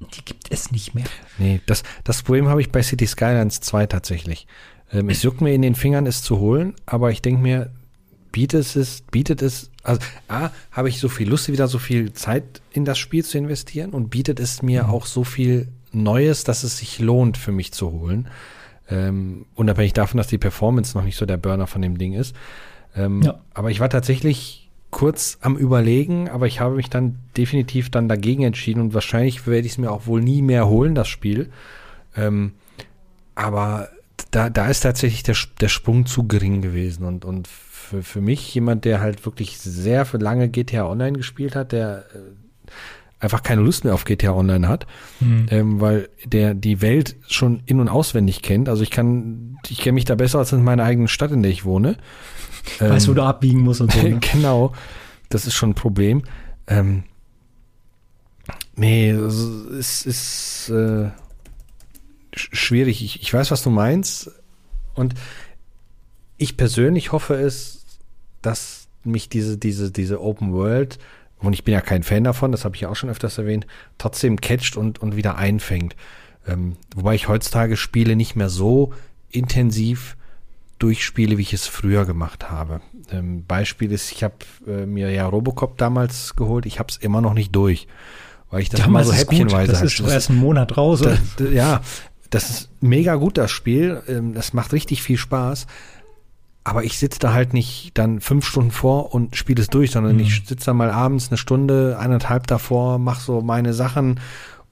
die gibt es nicht mehr. Nee, das, das Problem habe ich bei City Skylines 2 tatsächlich. Ähm, es juckt mir in den Fingern, es zu holen, aber ich denke mir, bietet es, bietet es, also A, habe ich so viel Lust, wieder so viel Zeit in das Spiel zu investieren und bietet es mir mhm. auch so viel Neues, dass es sich lohnt, für mich zu holen. Ähm, unabhängig davon, dass die Performance noch nicht so der Burner von dem Ding ist. Ähm, ja. Aber ich war tatsächlich kurz am Überlegen, aber ich habe mich dann definitiv dann dagegen entschieden und wahrscheinlich werde ich es mir auch wohl nie mehr holen, das Spiel. Ähm, aber da, da ist tatsächlich der, der Sprung zu gering gewesen und, und für, für mich jemand, der halt wirklich sehr für lange GTA Online gespielt hat, der äh, einfach keine Lust mehr auf GTA Online hat, mhm. ähm, weil der die Welt schon in- und auswendig kennt. Also ich kann, ich kenne mich da besser als in meiner eigenen Stadt, in der ich wohne. Ähm, wo du abbiegen musst und so. Ne? genau, das ist schon ein Problem. Ähm, nee, es ist äh, schwierig. Ich, ich weiß, was du meinst. Und ich persönlich hoffe es dass mich diese, diese, diese Open World, und ich bin ja kein Fan davon, das habe ich ja auch schon öfters erwähnt, trotzdem catcht und, und wieder einfängt. Ähm, wobei ich heutzutage Spiele nicht mehr so intensiv durchspiele, wie ich es früher gemacht habe. Ähm, Beispiel ist, ich habe äh, mir ja Robocop damals geholt, ich habe es immer noch nicht durch, weil ich das Damals immer so häppchenweise Das halt- ist erst einen Monat raus. da, da, ja, das ist mega gut, das Spiel. Ähm, Das macht richtig viel Spaß. Aber ich sitze da halt nicht dann fünf Stunden vor und spiele es durch, sondern Mhm. ich sitze da mal abends eine Stunde, eineinhalb davor, mache so meine Sachen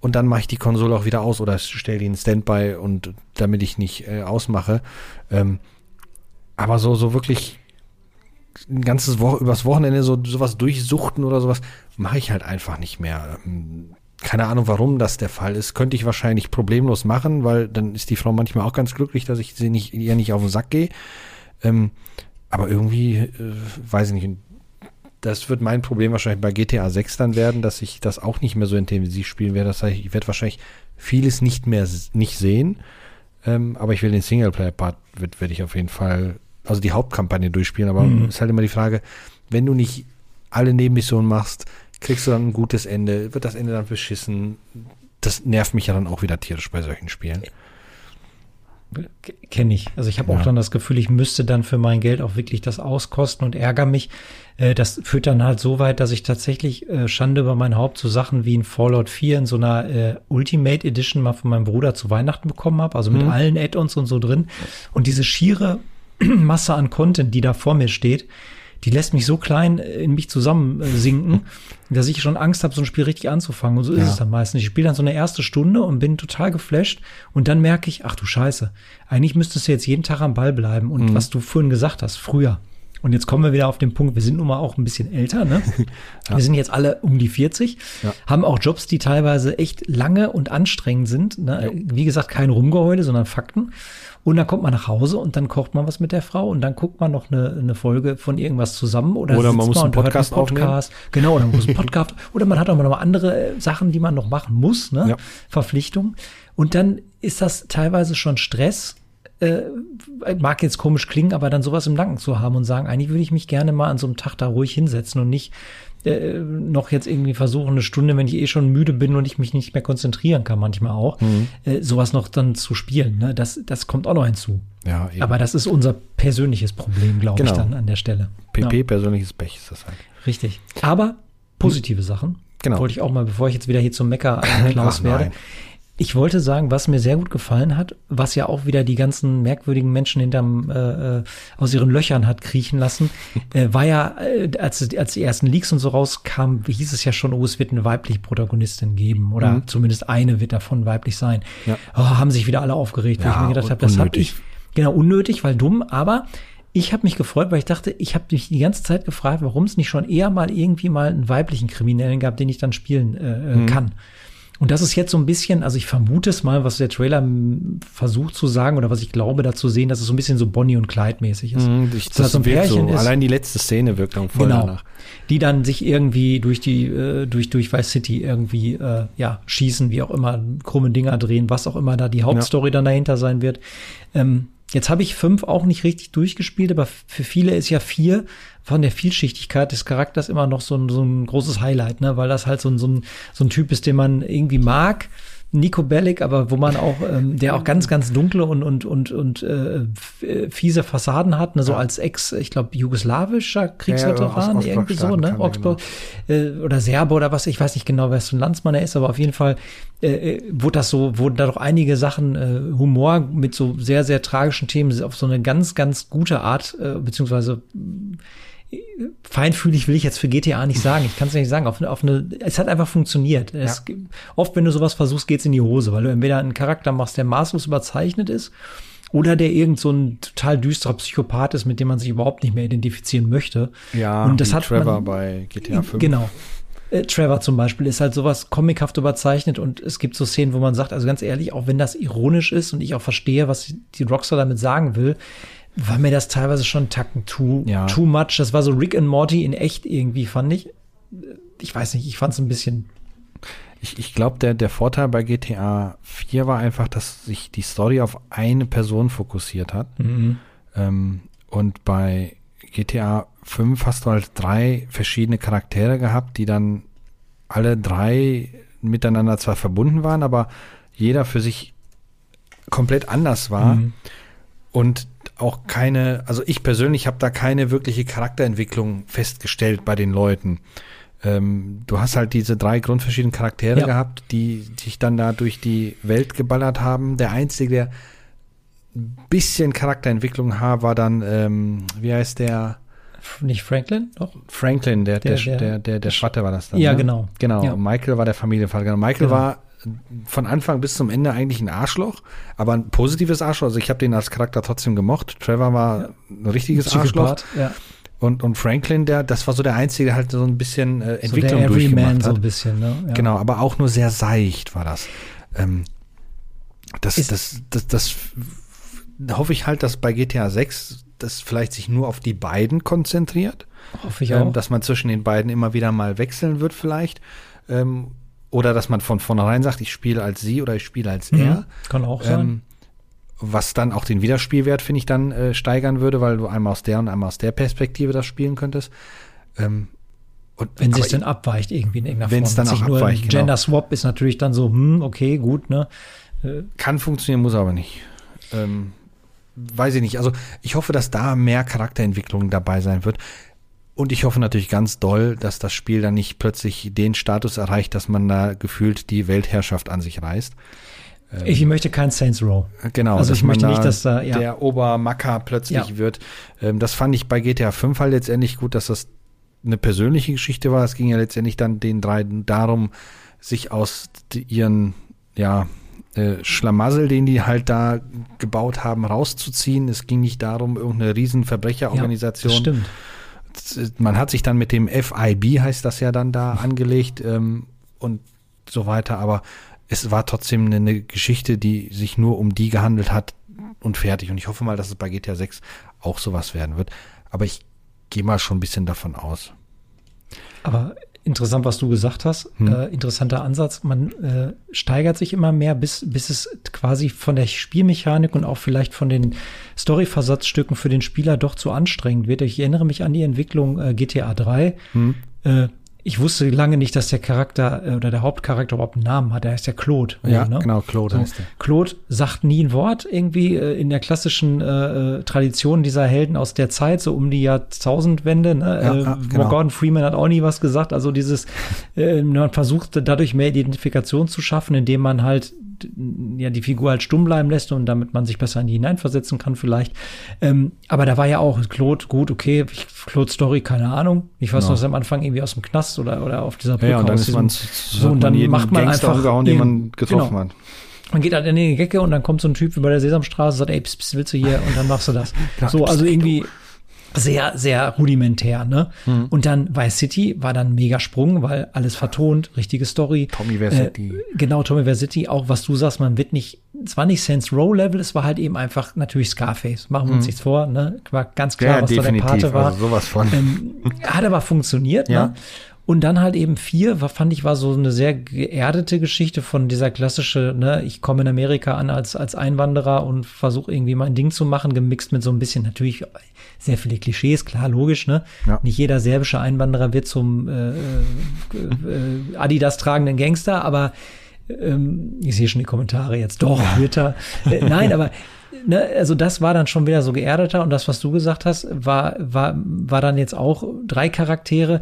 und dann mache ich die Konsole auch wieder aus oder stelle die in Standby und damit ich nicht äh, ausmache. Ähm, aber so, so wirklich ein ganzes Woche, übers Wochenende so sowas durchsuchten oder sowas, mache ich halt einfach nicht mehr. Ähm, Keine Ahnung, warum das der Fall ist. Könnte ich wahrscheinlich problemlos machen, weil dann ist die Frau manchmal auch ganz glücklich, dass ich sie nicht, ihr nicht auf den Sack gehe. Ähm, aber irgendwie, äh, weiß ich nicht. Das wird mein Problem wahrscheinlich bei GTA 6 dann werden, dass ich das auch nicht mehr so intensiv spielen werde. Das heißt, ich werde wahrscheinlich vieles nicht mehr nicht sehen. Ähm, aber ich will den Singleplayer-Part, werde ich auf jeden Fall, also die Hauptkampagne durchspielen. Aber Mhm. ist halt immer die Frage, wenn du nicht alle Nebenmissionen machst, kriegst du dann ein gutes Ende, wird das Ende dann beschissen. Das nervt mich ja dann auch wieder tierisch bei solchen Spielen. Kenne ich. Also ich habe auch Ja. dann das Gefühl, ich müsste dann für mein Geld auch wirklich das auskosten und ärgere mich. Äh, das führt dann halt so weit, dass ich tatsächlich äh, Schande über mein Haupt so Sachen wie ein Fallout 4 in so einer äh, Ultimate Edition mal von meinem Bruder zu Weihnachten bekommen habe, also mit Mhm. allen Add-ons und so drin. Und diese schiere Masse an Content, die da vor mir steht, die lässt mich so klein in mich zusammensinken, dass ich schon Angst habe, so ein Spiel richtig anzufangen. Und so ist Ja. es dann meistens. Ich spiele dann so eine erste Stunde und bin total geflasht. Und dann merke ich, ach du Scheiße, eigentlich müsstest du jetzt jeden Tag am Ball bleiben. Und Mhm. was du vorhin gesagt hast, früher. Und jetzt kommen wir wieder auf den Punkt, wir sind nun mal auch ein bisschen älter, ne? Wir sind jetzt alle um die 40, Ja. haben auch Jobs, die teilweise echt lange und anstrengend sind. Ne? Wie gesagt, kein Rumgeheule, sondern Fakten. Und dann kommt man nach Hause und dann kocht man was mit der Frau und dann guckt man noch eine, eine Folge von irgendwas zusammen oder, Oder man muss einen und hört Podcast Podcast. Genau, oder man muss einen Podcast. oder man hat auch mal noch andere äh, Sachen, die man noch machen muss, ne? Ja. Verpflichtung. Und dann ist das teilweise schon Stress. Äh, mag jetzt komisch klingen, aber dann sowas im Nacken zu haben und sagen, eigentlich würde ich mich gerne mal an so einem Tag da ruhig hinsetzen und nicht äh, noch jetzt irgendwie versuchen, eine Stunde, wenn ich eh schon müde bin und ich mich nicht mehr konzentrieren kann, manchmal auch, Mhm. äh, sowas noch dann zu spielen. Ne? Das, das kommt auch noch hinzu. Ja, eben. Aber das ist unser persönliches Problem, glaube ich, Genau. dann an der Stelle. PP, Ja, persönliches Pech ist das halt. richtig. Aber positive Sachen. Genau. Wollte ich auch mal, bevor ich jetzt wieder hier zum Mecker Klaus werde. Ich wollte sagen, was mir sehr gut gefallen hat, was ja auch wieder die ganzen merkwürdigen Menschen hinterm äh, äh, aus ihren Löchern hat kriechen lassen, äh, war ja, äh, als, als die ersten Leaks und so rauskamen, hieß es ja schon, oh, es wird eine weibliche Protagonistin geben oder Mhm. zumindest eine wird davon weiblich sein. Ja. Oh, haben sich wieder alle aufgeregt, wo Ja, ich mir gedacht habe, das habe unnötig. ich genau unnötig, weil dumm, aber ich habe mich gefreut, weil ich dachte, ich habe mich die ganze Zeit gefragt, warum es nicht schon eher mal irgendwie mal einen weiblichen Kriminellen gab, den ich dann spielen äh, Mhm. äh, kann. Und das ist jetzt so ein bisschen, also ich vermute es mal, was der Trailer versucht zu sagen oder was ich glaube da zu sehen, dass es so ein bisschen so Bonnie und Clyde mäßig ist. Mhm, ich, Dass das so ein Pärchen ist. Allein die letzte Szene wirkt dann voll Genau. danach. Die dann sich irgendwie durch die, äh, durch, durch Vice City irgendwie, äh, ja, schießen, wie auch immer, krumme Dinger drehen, was auch immer da die Hauptstory dann dahinter sein wird. Ähm, jetzt habe ich fünf auch nicht richtig durchgespielt, aber für viele ist ja vier von der Vielschichtigkeit des Charakters immer noch so ein, so ein großes Highlight, ne, weil das halt so ein, so ein, so ein Typ ist, den man irgendwie mag. Nico Bellic, aber wo man auch, ähm, der auch ganz, ganz dunkle und und und und äh, fiese Fassaden hat, ne, so Ja. als Ex, ich glaube jugoslawischer Ja, Kriegsveteran, aus irgendwie so, ne, Augsburg äh, oder Serbe oder was, ich weiß nicht genau, wer so ein Landsmann er ist, aber auf jeden Fall äh, äh, wurde das so, wurden da doch einige Sachen äh, Humor mit so sehr, sehr tragischen Themen auf so eine ganz, ganz gute Art, äh, beziehungsweise äh, feinfühlig will ich jetzt für GTA nicht sagen. Ich kann es nicht sagen. Auf, auf eine, es hat einfach funktioniert. Es, Oft, wenn du sowas versuchst, geht's in die Hose, weil du entweder einen Charakter machst, der maßlos überzeichnet ist, oder der irgend so ein total düsterer Psychopath ist, mit dem man sich überhaupt nicht mehr identifizieren möchte. Ja, und das hat Trevor man, bei GTA 5. Genau. Äh, Trevor zum Beispiel ist halt sowas comichaft überzeichnet und es gibt so Szenen, wo man sagt, also ganz ehrlich, auch wenn das ironisch ist und ich auch verstehe, was die Rockstar damit sagen will, war mir das teilweise schon Tacken too, Ja. too much. Das war so Rick and Morty in echt irgendwie, fand ich. Ich weiß nicht, ich fand es ein bisschen. Ich, ich glaube, der, der Vorteil bei GTA 4 war einfach, dass sich die Story auf eine Person fokussiert hat. Mhm. Ähm, und bei GTA 5 hast du halt drei verschiedene Charaktere gehabt, die dann alle drei miteinander zwar verbunden waren, aber jeder für sich komplett anders war. Mhm. Und auch keine, also ich persönlich habe da keine wirkliche Charakterentwicklung festgestellt bei den Leuten. Ähm, du hast halt diese drei grundverschiedenen Charaktere ja. gehabt, die sich dann da durch die Welt geballert haben. Der einzige, der ein bisschen Charakterentwicklung hat, war dann, ähm, wie heißt der? Nicht Franklin? Doch. Franklin, der, der, der, der, der, der Schwatte war das dann. Ja, ne? genau. Genau. Ja. Michael war der Familienvater. Genau. Michael genau. war von Anfang bis zum Ende eigentlich ein Arschloch, aber ein positives Arschloch. Also ich habe den als Charakter trotzdem gemocht. Trevor war ja. ein richtiges Psychopath, Arschloch. Ja. Und, und Franklin, der, das war so der Einzige, der halt so ein bisschen äh, Entwicklung so durchgemacht hat. so ein bisschen, ne? Ja. Genau, aber auch nur sehr seicht war das. Ähm, das, das, das, das, das, hoffe ich halt, dass bei GTA 6 das vielleicht sich nur auf die beiden konzentriert. Hoffe ich ähm, auch. dass man zwischen den beiden immer wieder mal wechseln wird vielleicht. Ähm, oder dass man von vornherein sagt, ich spiele als sie oder ich spiele als mhm. er. Kann auch sein. Ähm, was dann auch den Wiederspielwert, finde ich, dann äh, steigern würde, weil du einmal aus der und einmal aus der Perspektive das spielen könntest. Ähm, und, wenn es dann abweicht irgendwie in irgendeiner Form. Wenn es dann auch abweicht, genau. Gender Swap ist natürlich dann so, hm, okay, gut, ne? Äh, Kann funktionieren, muss aber nicht. Ähm, weiß ich nicht. Also ich hoffe, dass da mehr Charakterentwicklung dabei sein wird. Und ich hoffe natürlich ganz doll, dass das Spiel dann nicht plötzlich den Status erreicht, dass man da gefühlt die Weltherrschaft an sich reißt. Ähm, ich möchte kein Saints Row. Genau, also ich möchte nicht, dass da ja. der Obermacker plötzlich ja. wird. Ähm, das fand ich bei GTA 5 halt letztendlich gut, dass das eine persönliche Geschichte war. Es ging ja letztendlich dann den drei darum, sich aus ihren ja äh, Schlamassel, den die halt da gebaut haben, rauszuziehen. Es ging nicht darum, irgendeine riesen Verbrecherorganisation. Ja, stimmt man hat sich dann mit dem FIB, heißt das ja dann da, angelegt ähm, und so weiter, aber es war trotzdem eine, eine, Geschichte, die sich nur um die gehandelt hat und fertig. Und ich hoffe mal, dass es bei GTA 6 auch sowas werden wird. Aber ich gehe mal schon ein bisschen davon aus. Aber interessant, was du gesagt hast. Hm. Äh, interessanter Ansatz. Man äh, steigert sich immer mehr, bis, bis es quasi von der Spielmechanik und auch vielleicht von den Story-Versatzstücken für den Spieler doch zu anstrengend wird. Ich erinnere mich an die Entwicklung äh, GTA 3. Hm. Ich wusste lange nicht, dass der Charakter äh, oder der Hauptcharakter überhaupt einen Namen hat. Der heißt ja Claude. Ja, ne? genau, Claude so, heißt der. Claude sagt nie ein Wort irgendwie äh, in der klassischen äh, äh, Tradition dieser Helden aus der Zeit, so um die Jahrtausendwende. Ne? Ja, äh, genau. Gordon Freeman hat auch nie was gesagt. Also dieses, äh, man versucht dadurch mehr Identifikation zu schaffen, indem man halt ja die Figur halt stumm bleiben lässt und damit man sich besser in die hineinversetzen kann vielleicht. Ähm, aber da war ja auch Claude, gut, okay, Claude Story, keine Ahnung. Ich weiß genau. noch, am Anfang irgendwie aus dem Knast oder, oder auf dieser Brücke. Ja, und dann ist man, so, und dann macht man Gangster einfach umgehauen, den man getroffen genau. hat. Man geht halt in die Gecke und dann kommt so ein Typ wie bei der Sesamstraße und sagt, ey, pss, pss, willst du hier? Und dann machst du das. so, also irgendwie sehr, sehr rudimentär, ne? Mhm. Und dann Vice City war dann mega Sprung, weil alles vertont, richtige Story. Tommy Versity. Äh, genau, Tommy Versity, auch was du sagst, man wird nicht, es war nicht Saints Row Level, es war halt eben einfach natürlich Scarface. Machen wir uns mhm. nichts vor, ne? War ganz klar, ja, was da der Pate war. Also sowas von. Ähm, hat aber funktioniert, ja. ne? Und dann halt eben vier, war, fand ich, war so eine sehr geerdete Geschichte von dieser klassische, ne, ich komme in Amerika an als, als Einwanderer und versuche irgendwie mein Ding zu machen, gemixt mit so ein bisschen natürlich sehr viele Klischees, klar, logisch, ne? Ja. Nicht jeder serbische Einwanderer wird zum äh, äh, äh Adidas tragenden Gangster, aber ähm, ich sehe schon die Kommentare jetzt, doch, wird er. Äh, nein, aber ne, also das war dann schon wieder so geerdeter und das, was du gesagt hast, war, war, war dann jetzt auch drei Charaktere.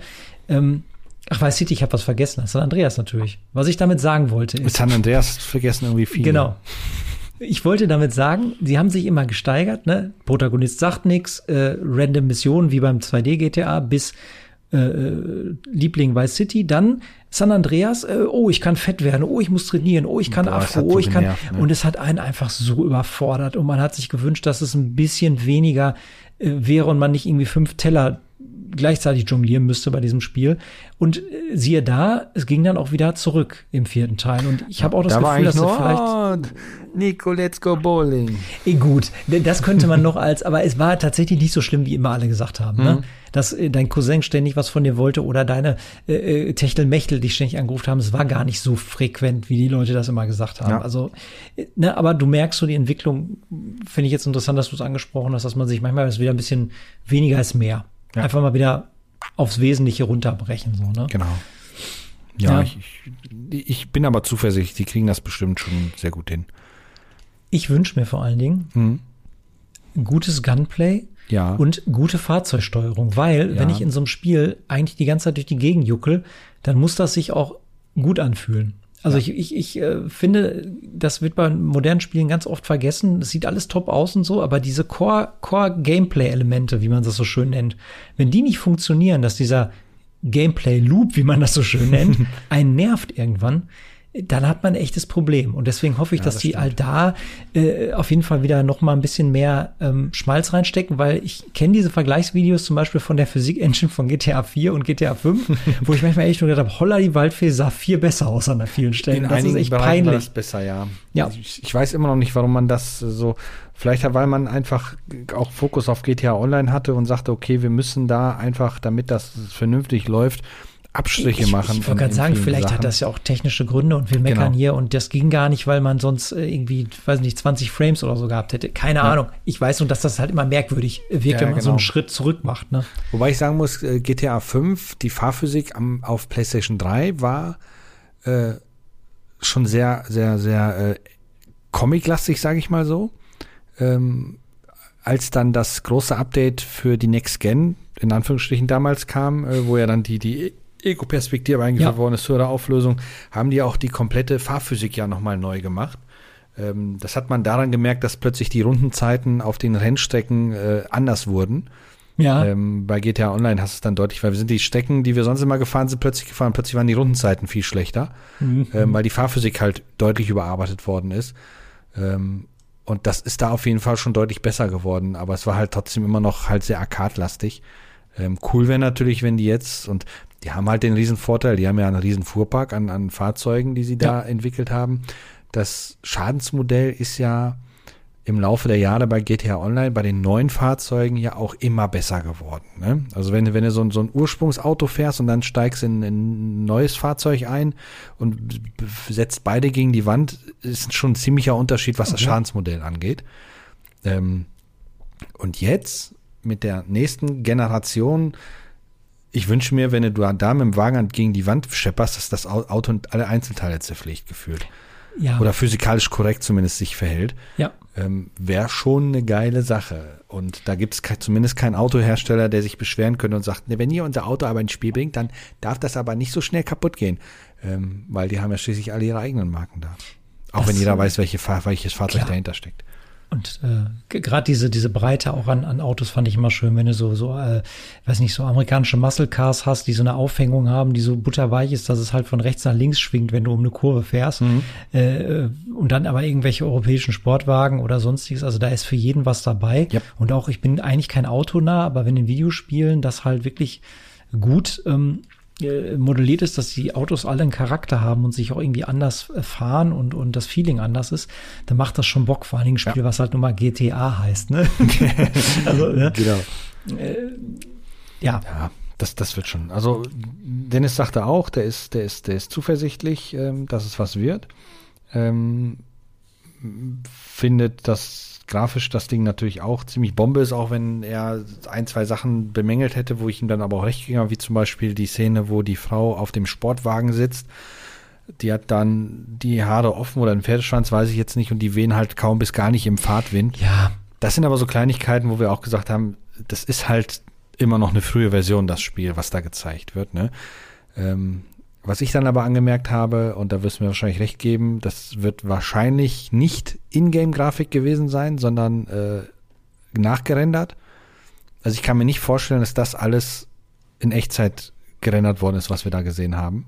Ähm, Ach, weiß City, ich habe was vergessen. San Andreas natürlich. Was ich damit sagen wollte ist. Mit San Andreas vergessen irgendwie viel. Genau. Ich wollte damit sagen, sie haben sich immer gesteigert. Ne? Protagonist sagt nichts, äh, random Missionen wie beim 2D GTA bis äh, äh, Liebling Vice City, dann San Andreas, äh, oh, ich kann fett werden, oh, ich muss trainieren, oh, ich kann Boah, Afro, oh, ich kann. Nervt, ne? Und es hat einen einfach so überfordert und man hat sich gewünscht, dass es ein bisschen weniger äh, wäre und man nicht irgendwie fünf Teller gleichzeitig jonglieren müsste bei diesem Spiel. Und äh, siehe da, es ging dann auch wieder zurück im vierten Teil. Und ich habe auch das da Gefühl, dass nur, vielleicht. Oh, Nico, let's go bowling. Eh, gut, das könnte man noch als, aber es war tatsächlich nicht so schlimm, wie immer alle gesagt haben. Ne? Mhm. Ne? Dass äh, dein Cousin ständig was von dir wollte oder deine äh, äh, Techtelmechtel dich ständig angerufen haben. Es war gar nicht so frequent, wie die Leute das immer gesagt haben. Ja. Also, äh, ne, aber du merkst so die Entwicklung, finde ich jetzt interessant, dass du es angesprochen hast, dass man sich manchmal wieder ein bisschen weniger als mehr Ja. Einfach mal wieder aufs Wesentliche runterbrechen, so, ne? Genau. Ja, ja. Ich, ich, ich, bin aber zuversichtlich, die kriegen das bestimmt schon sehr gut hin. Ich wünsche mir vor allen Dingen mhm. gutes Gunplay ja. und gute Fahrzeugsteuerung, weil ja. wenn ich in so einem Spiel eigentlich die ganze Zeit durch die Gegend juckel, dann muss das sich auch gut anfühlen. Also ja. ich, ich, ich äh, finde, das wird bei modernen Spielen ganz oft vergessen. Es sieht alles top aus und so, aber diese Core, Core wie man das so schön nennt, wenn die nicht funktionieren, dass dieser Gameplay-Loop, wie man das so schön nennt, einen nervt irgendwann, dann hat man ein echtes Problem. Und deswegen hoffe ich, ja, dass das die all da äh, auf jeden Fall wieder noch mal ein bisschen mehr ähm, Schmalz reinstecken, weil ich kenne diese Vergleichsvideos zum Beispiel von der Physik-Engine von GTA 4 und GTA 5, wo ich manchmal echt nur gedacht habe, holla, die Waldfee sah viel besser aus an vielen Stellen. In das ist echt Bereichen peinlich. das besser, ja. ja. Ich, ich weiß immer noch nicht, warum man das so Vielleicht, weil man einfach auch Fokus auf GTA Online hatte und sagte, okay, wir müssen da einfach, damit das vernünftig läuft, Abstriche ich, machen. Ich wollte gerade sagen, vielleicht Sachen. hat das ja auch technische Gründe und wir meckern genau. hier und das ging gar nicht, weil man sonst äh, irgendwie, weiß nicht, 20 Frames oder so gehabt hätte. Keine ja. Ahnung. Ich weiß nur, dass das halt immer merkwürdig wirkt, ja, wenn man genau. so einen Schritt zurück macht. Ne? Wobei ich sagen muss, äh, GTA 5, die Fahrphysik am, auf PlayStation 3 war äh, schon sehr, sehr, sehr äh, comic-lastig, sage ich mal so. Ähm, als dann das große Update für die Next Gen in Anführungsstrichen damals kam, äh, wo ja dann die, die Ego-Perspektive eingeführt ja. worden ist, höhere Auflösung, haben die auch die komplette Fahrphysik ja nochmal neu gemacht. Ähm, das hat man daran gemerkt, dass plötzlich die Rundenzeiten auf den Rennstrecken äh, anders wurden. Ja. Ähm, bei GTA Online hast du es dann deutlich, weil wir sind die Strecken, die wir sonst immer gefahren sind, plötzlich gefahren. Plötzlich waren die Rundenzeiten viel schlechter, mhm. ähm, weil die Fahrphysik halt deutlich überarbeitet worden ist. Ähm, und das ist da auf jeden Fall schon deutlich besser geworden, aber es war halt trotzdem immer noch halt sehr arcade-lastig. Ähm, cool wäre natürlich, wenn die jetzt, und die haben halt den riesen Vorteil, die haben ja einen riesen Fuhrpark an, an Fahrzeugen, die sie da ja. entwickelt haben. Das Schadensmodell ist ja im Laufe der Jahre bei GTA Online bei den neuen Fahrzeugen ja auch immer besser geworden. Ne? Also wenn, wenn du so ein, so ein Ursprungsauto fährst und dann steigst in, in ein neues Fahrzeug ein und setzt beide gegen die Wand, ist schon ein ziemlicher Unterschied, was das Schadensmodell angeht. Ähm, und jetzt mit der nächsten Generation ich wünsche mir, wenn du da mit dem Wagen gegen die Wand schepperst, dass das Auto und alle Einzelteile zerpflegt gefühlt. Ja. Oder physikalisch korrekt zumindest sich verhält. Ja. Ähm, Wäre schon eine geile Sache. Und da gibt es ke zumindest keinen Autohersteller, der sich beschweren könnte und sagt, ne, wenn ihr unser Auto aber ins Spiel bringt, dann darf das aber nicht so schnell kaputt gehen. Ähm, weil die haben ja schließlich alle ihre eigenen Marken da. Auch das wenn jeder weiß, welche Fahr welches Fahrzeug klar. dahinter steckt. Und äh, gerade diese, diese Breite auch an, an Autos fand ich immer schön, wenn du so, so äh, weiß nicht, so amerikanische Muscle Cars hast, die so eine Aufhängung haben, die so butterweich ist, dass es halt von rechts nach links schwingt, wenn du um eine Kurve fährst. Mhm. Äh, und dann aber irgendwelche europäischen Sportwagen oder sonstiges. Also da ist für jeden was dabei. Yep. Und auch, ich bin eigentlich kein Autonah, aber wenn in Videospielen das halt wirklich gut ähm, äh, modelliert ist, dass die Autos alle einen Charakter haben und sich auch irgendwie anders äh, fahren und, und das Feeling anders ist, dann macht das schon Bock, vor allen Dingen ein Spiel, ja. was halt nun mal GTA heißt. Ne? also, ne? Genau. Äh, ja. ja. Das, das wird schon. Also Dennis sagte auch, der ist, der ist, der ist zuversichtlich, ähm, dass es was wird. Ähm, findet, dass grafisch das Ding natürlich auch ziemlich Bombe ist, auch wenn er ein, zwei Sachen bemängelt hätte, wo ich ihm dann aber auch recht habe, wie zum Beispiel die Szene, wo die Frau auf dem Sportwagen sitzt. Die hat dann die Haare offen oder einen Pferdeschwanz, weiß ich jetzt nicht, und die wehen halt kaum bis gar nicht im Fahrtwind. Ja. Das sind aber so Kleinigkeiten, wo wir auch gesagt haben, das ist halt immer noch eine frühe Version, das Spiel, was da gezeigt wird. Ne? Ähm, was ich dann aber angemerkt habe, und da wirst du mir wahrscheinlich recht geben, das wird wahrscheinlich nicht Ingame-Grafik gewesen sein, sondern äh, nachgerendert. Also ich kann mir nicht vorstellen, dass das alles in Echtzeit gerendert worden ist, was wir da gesehen haben.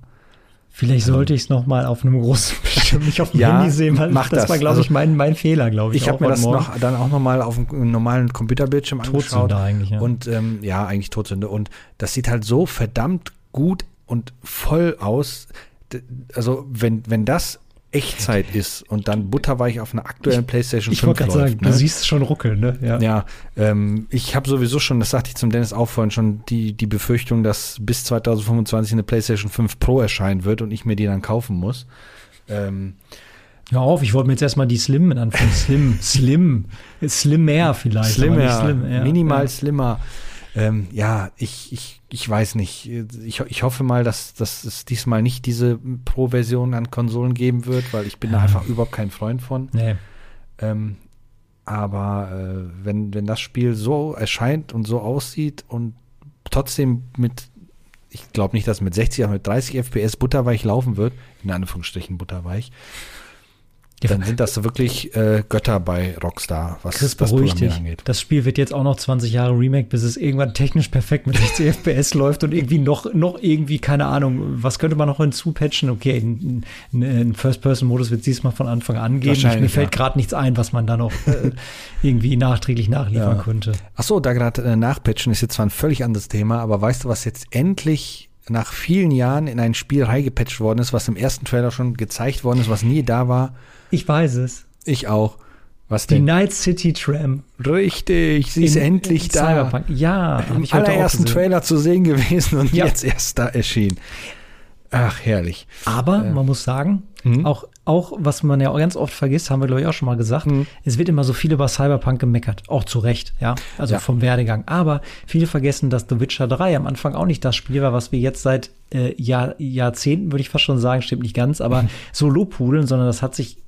Vielleicht sollte ähm, ich es nochmal auf einem großen Bildschirm, nicht auf dem ja, Handy sehen, weil das, das war, glaube also, ich, mein, mein Fehler, glaube ich. Ich habe mir das noch, dann auch nochmal auf einem normalen Computerbildschirm angeschaut. Todsünde eigentlich, ja. Und ähm, ja, eigentlich Todsünde. Und das sieht halt so verdammt gut und voll aus. Also, wenn, wenn das Echtzeit ist und dann butterweich auf einer aktuellen ich, PlayStation ich 5 läuft. Ich wollte gerade sagen, ne? du siehst schon ruckeln, ne? Ja, ja ähm, ich habe sowieso schon, das sagte ich zum Dennis auch vorhin schon, die, die Befürchtung, dass bis 2025 eine PlayStation 5 Pro erscheinen wird und ich mir die dann kaufen muss. Ähm, Hör auf, ich wollte mir jetzt erstmal die Slim in Anführungszeichen, Slim, Slim, Slimmer vielleicht. Slimmer, Slim, ja, minimal ja. slimmer. Ähm, ja, ich, ich, ich weiß nicht. Ich, ich hoffe mal, dass, dass es diesmal nicht diese Pro-Version an Konsolen geben wird, weil ich bin da einfach überhaupt kein Freund von. Nee. Ähm, aber äh, wenn, wenn das Spiel so erscheint und so aussieht und trotzdem mit, ich glaube nicht, dass mit 60, aber mit 30 FPS butterweich laufen wird, in Anführungsstrichen butterweich, dann sind das wirklich äh, Götter bei Rockstar, was Chris, das beruhig dich. Programmieren angeht. Das Spiel wird jetzt auch noch 20 Jahre Remake, bis es irgendwann technisch perfekt mit 60 FPS läuft und irgendwie noch, noch irgendwie, keine Ahnung, was könnte man noch hinzupatchen? Okay, ein, ein, ein First-Person-Modus wird diesmal von Anfang an geben. Mir fällt ja. gerade nichts ein, was man da noch äh, irgendwie nachträglich nachliefern Ja. könnte. Ach so, da gerade äh, nachpatchen ist jetzt zwar ein völlig anderes Thema, aber weißt du, was jetzt endlich nach vielen Jahren in ein Spiel reingepatcht worden ist, was im ersten Trailer schon gezeigt worden ist, was nie da war? Ich weiß es. Ich auch. Was Die denn? Night City Tram. Richtig, sie ist in- endlich in da. Cyberpunk. Ja, Im ich heute auch allerersten. Trailer zu sehen gewesen und Ja. jetzt erst da erschienen. Ach, herrlich. Aber man muss sagen, Mhm. auch, auch was man ja auch ganz oft vergisst, haben wir glaube ich auch schon mal gesagt, Mhm. es wird immer so viel über Cyberpunk gemeckert, auch zu Recht, ja, also Ja. vom Werdegang. Aber viele vergessen, dass The Witcher 3 am Anfang auch nicht das Spiel war, was wir jetzt seit äh, Jahr, Jahrzehnten, würde ich fast schon sagen, stimmt nicht ganz, aber so lobhudeln, sondern das hat sich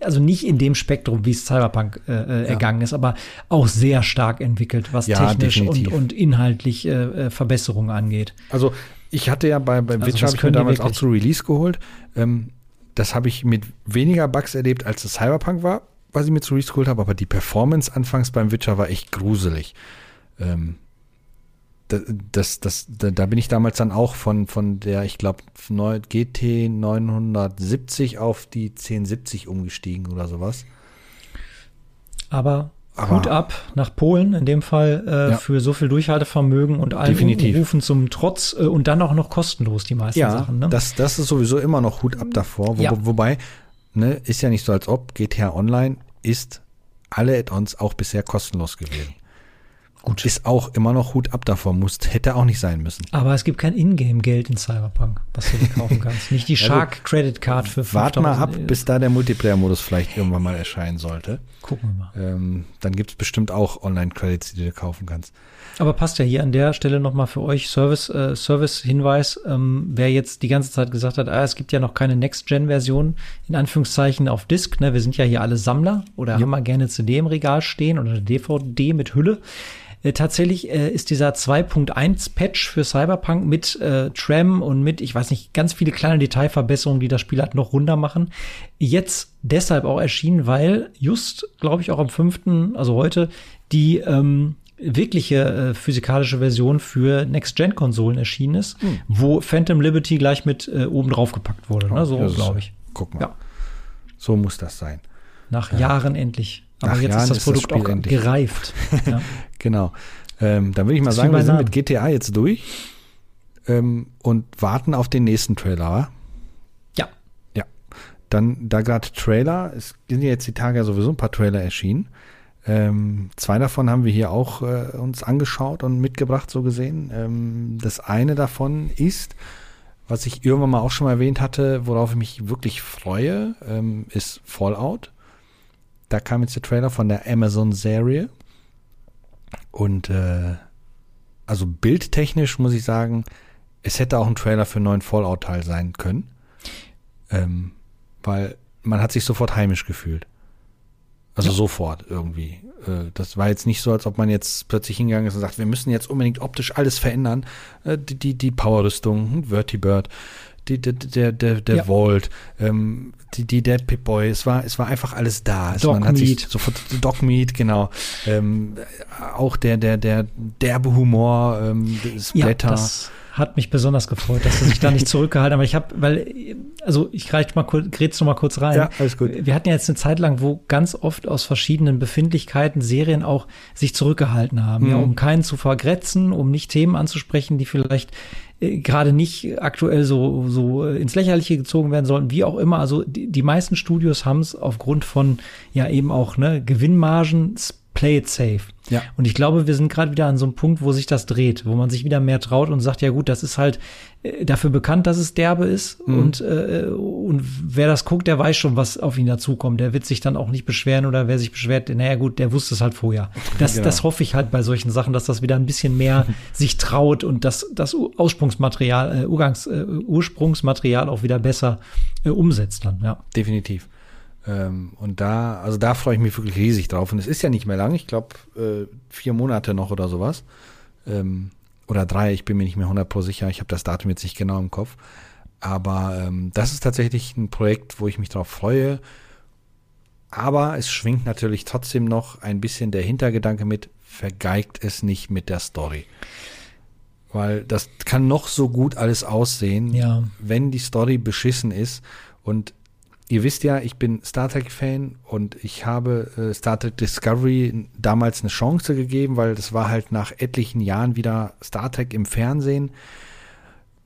also nicht in dem Spektrum, wie es Cyberpunk äh, äh, ergangen ist, aber auch sehr stark entwickelt, was Ja, technisch und, definitiv. und inhaltlich äh, äh, Verbesserungen angeht. Also ich hatte ja bei, bei Also Witcher habe ich mir damals auch zu Release geholt. Ähm, das habe ich mit weniger Bugs erlebt, als es Cyberpunk war, was ich mir zu geholt habe. Aber die Performance anfangs beim Witcher war echt gruselig. Ähm, das, das, das, da, da bin ich damals dann auch von, von der, ich glaube, GT 970 auf die 1070 umgestiegen oder sowas. Aber, Aber- Hut ab nach Polen, in dem Fall äh, Ja. für so viel Durchhaltevermögen und allen Definitiv. Rufen zum Trotz äh, und dann auch noch kostenlos die meisten Ja, Sachen. Ne? das, das ist sowieso immer noch Hut ab davor. Wo, Ja. Wobei, ne, ist ja nicht so, als ob GTA Online ist alle Add-ons auch bisher kostenlos gewesen. Gut. Ist auch immer noch Hut ab davor, muss, hätte auch nicht sein müssen. Aber es gibt kein Ingame-Geld in Cyberpunk, was du dir kaufen kannst. Nicht die Ja, Shark Credit Card für Wart mal 5000, ab, bis da der Multiplayer-Modus vielleicht irgendwann mal erscheinen sollte. Gucken wir mal. Ähm, dann gibt's bestimmt auch Online-Credits, die du kaufen kannst. Aber passt ja hier an der Stelle nochmal für euch Service, äh, Service-Hinweis. Ähm, wer jetzt die ganze Zeit gesagt hat, ah, es gibt ja noch keine Next-Gen-Version, in Anführungszeichen auf Disk, ne? Wir sind ja hier alle Sammler oder haben mal gerne CD im Regal stehen oder eine DVD mit Hülle. Äh, tatsächlich äh, ist dieser 2.1 Patch für Cyberpunk mit äh, Tram und mit, ich weiß nicht, ganz viele kleine Detailverbesserungen, die das Spiel halt noch runder machen, jetzt deshalb auch erschienen, weil just, glaube ich, auch am 5., also heute, die ähm, wirkliche äh, physikalische Version für Next-Gen-Konsolen erschienen ist, wo Phantom Liberty gleich mit äh, oben drauf gepackt wurde. Ne? So, Das ist- glaube ich. Guck mal. Ja. So muss das sein. Nach Jahren endlich. Aber Nach jetzt Jahren ist das ist das Produkt Spiel auch endlich. gereift. ja. Genau. Ähm, dann würde ich mal Das sagen, wir sind mit GTA jetzt durch ähm, und warten auf den nächsten Trailer. ja. Ja. Dann, da gerade Trailer, es sind ja jetzt die Tage ja sowieso ein paar Trailer erschienen. Ähm, zwei davon haben wir hier auch äh, uns angeschaut und mitgebracht, so gesehen. Ähm, das eine davon ist, was ich irgendwann mal auch schon mal erwähnt hatte, worauf ich mich wirklich freue, ähm, ist Fallout. Da kam jetzt der Trailer von der Amazon-Serie. Und äh, also bildtechnisch muss ich sagen, es hätte auch ein Trailer für einen neuen Fallout-Teil sein können. Ähm, weil man hat sich sofort heimisch gefühlt. Also sofort irgendwie. Äh, das war jetzt nicht so, als ob man jetzt plötzlich hingegangen ist und sagt, wir müssen jetzt unbedingt optisch alles verändern. Äh, die, die, die Power-Rüstung, hm, Vertibird, die, der, der, der, der Ja. Vault, ähm, die, die Dead Pip Boy, es war, es war einfach alles da. Es, Dog man hat sich Meat. sofort, Dog Meat, genau. Ähm, auch der, der, der derbe Humor, ähm, das Ja, Blätter. das hat mich besonders gefreut, dass sie sich da nicht zurückgehalten haben. Aber ich habe, weil, also ich greife mal kurz, grätsch noch mal kurz rein. Ja, alles gut. Wir hatten ja jetzt eine Zeit lang, wo ganz oft aus verschiedenen Befindlichkeiten Serien auch sich zurückgehalten haben, ja, Mhm. um keinen zu vergrätzen, um nicht Themen anzusprechen, die vielleicht äh, gerade nicht aktuell so, so äh, ins Lächerliche gezogen werden sollten, wie auch immer. Also die, die meisten Studios haben es aufgrund von ja eben auch ne, Gewinnmargen, play it safe. Ja. Und ich glaube, wir sind gerade wieder an so einem Punkt, wo sich das dreht, wo man sich wieder mehr traut und sagt, ja gut, das ist halt äh, dafür bekannt, dass es derbe ist. Mhm. Und, äh, und wer das guckt, der weiß schon, was auf ihn dazukommt. Der wird sich dann auch nicht beschweren oder wer sich beschwert, naja gut, der wusste es halt vorher. Das, Genau. das hoffe ich halt bei solchen Sachen, dass das wieder ein bisschen mehr sich traut und das, das Aussprungsmaterial, äh, Urgangs, äh, Ursprungsmaterial auch wieder besser äh, umsetzt dann, ja. Definitiv. Ähm, und da, also da freue ich mich wirklich riesig drauf. Und es ist ja nicht mehr lang, ich glaube äh, vier Monate noch oder sowas. Ähm, oder drei, ich bin mir nicht mehr 100 pro sicher. Ich habe das Datum jetzt nicht genau im Kopf. Aber ähm, das ist tatsächlich ein Projekt, wo ich mich drauf freue. Aber es schwingt natürlich trotzdem noch ein bisschen der Hintergedanke mit, vergeigt es nicht mit der Story. Weil das kann noch so gut alles aussehen, Ja. wenn die Story beschissen ist. Und ihr wisst ja, ich bin Star Trek-Fan und ich habe äh, Star Trek Discovery damals eine Chance gegeben, weil das war halt nach etlichen Jahren wieder Star Trek im Fernsehen.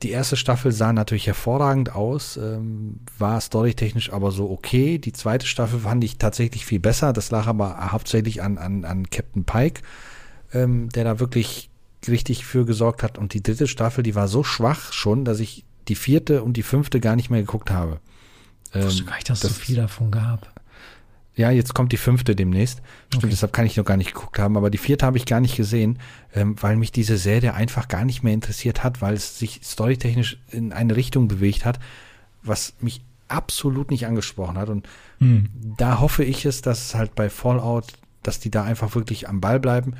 Die erste Staffel sah natürlich hervorragend aus, ähm, war storytechnisch aber so okay. Die zweite Staffel fand ich tatsächlich viel besser. Das lag aber hauptsächlich an, an, an Captain Pike, ähm, der da wirklich richtig für gesorgt hat. Und die dritte Staffel, die war so schwach schon, dass ich die vierte und die fünfte gar nicht mehr geguckt habe. Ich wusste Ähm, gar nicht, dass es so viel davon gab. ja, jetzt kommt die fünfte demnächst. Stimmt, Okay. deshalb kann ich noch gar nicht geguckt haben. Aber die vierte habe ich gar nicht gesehen, ähm, weil mich diese Serie einfach gar nicht mehr interessiert hat, weil es sich storytechnisch in eine Richtung bewegt hat, was mich absolut nicht angesprochen hat. Und Hm. da hoffe ich es, dass es halt bei Fallout, dass die da einfach wirklich am Ball bleiben.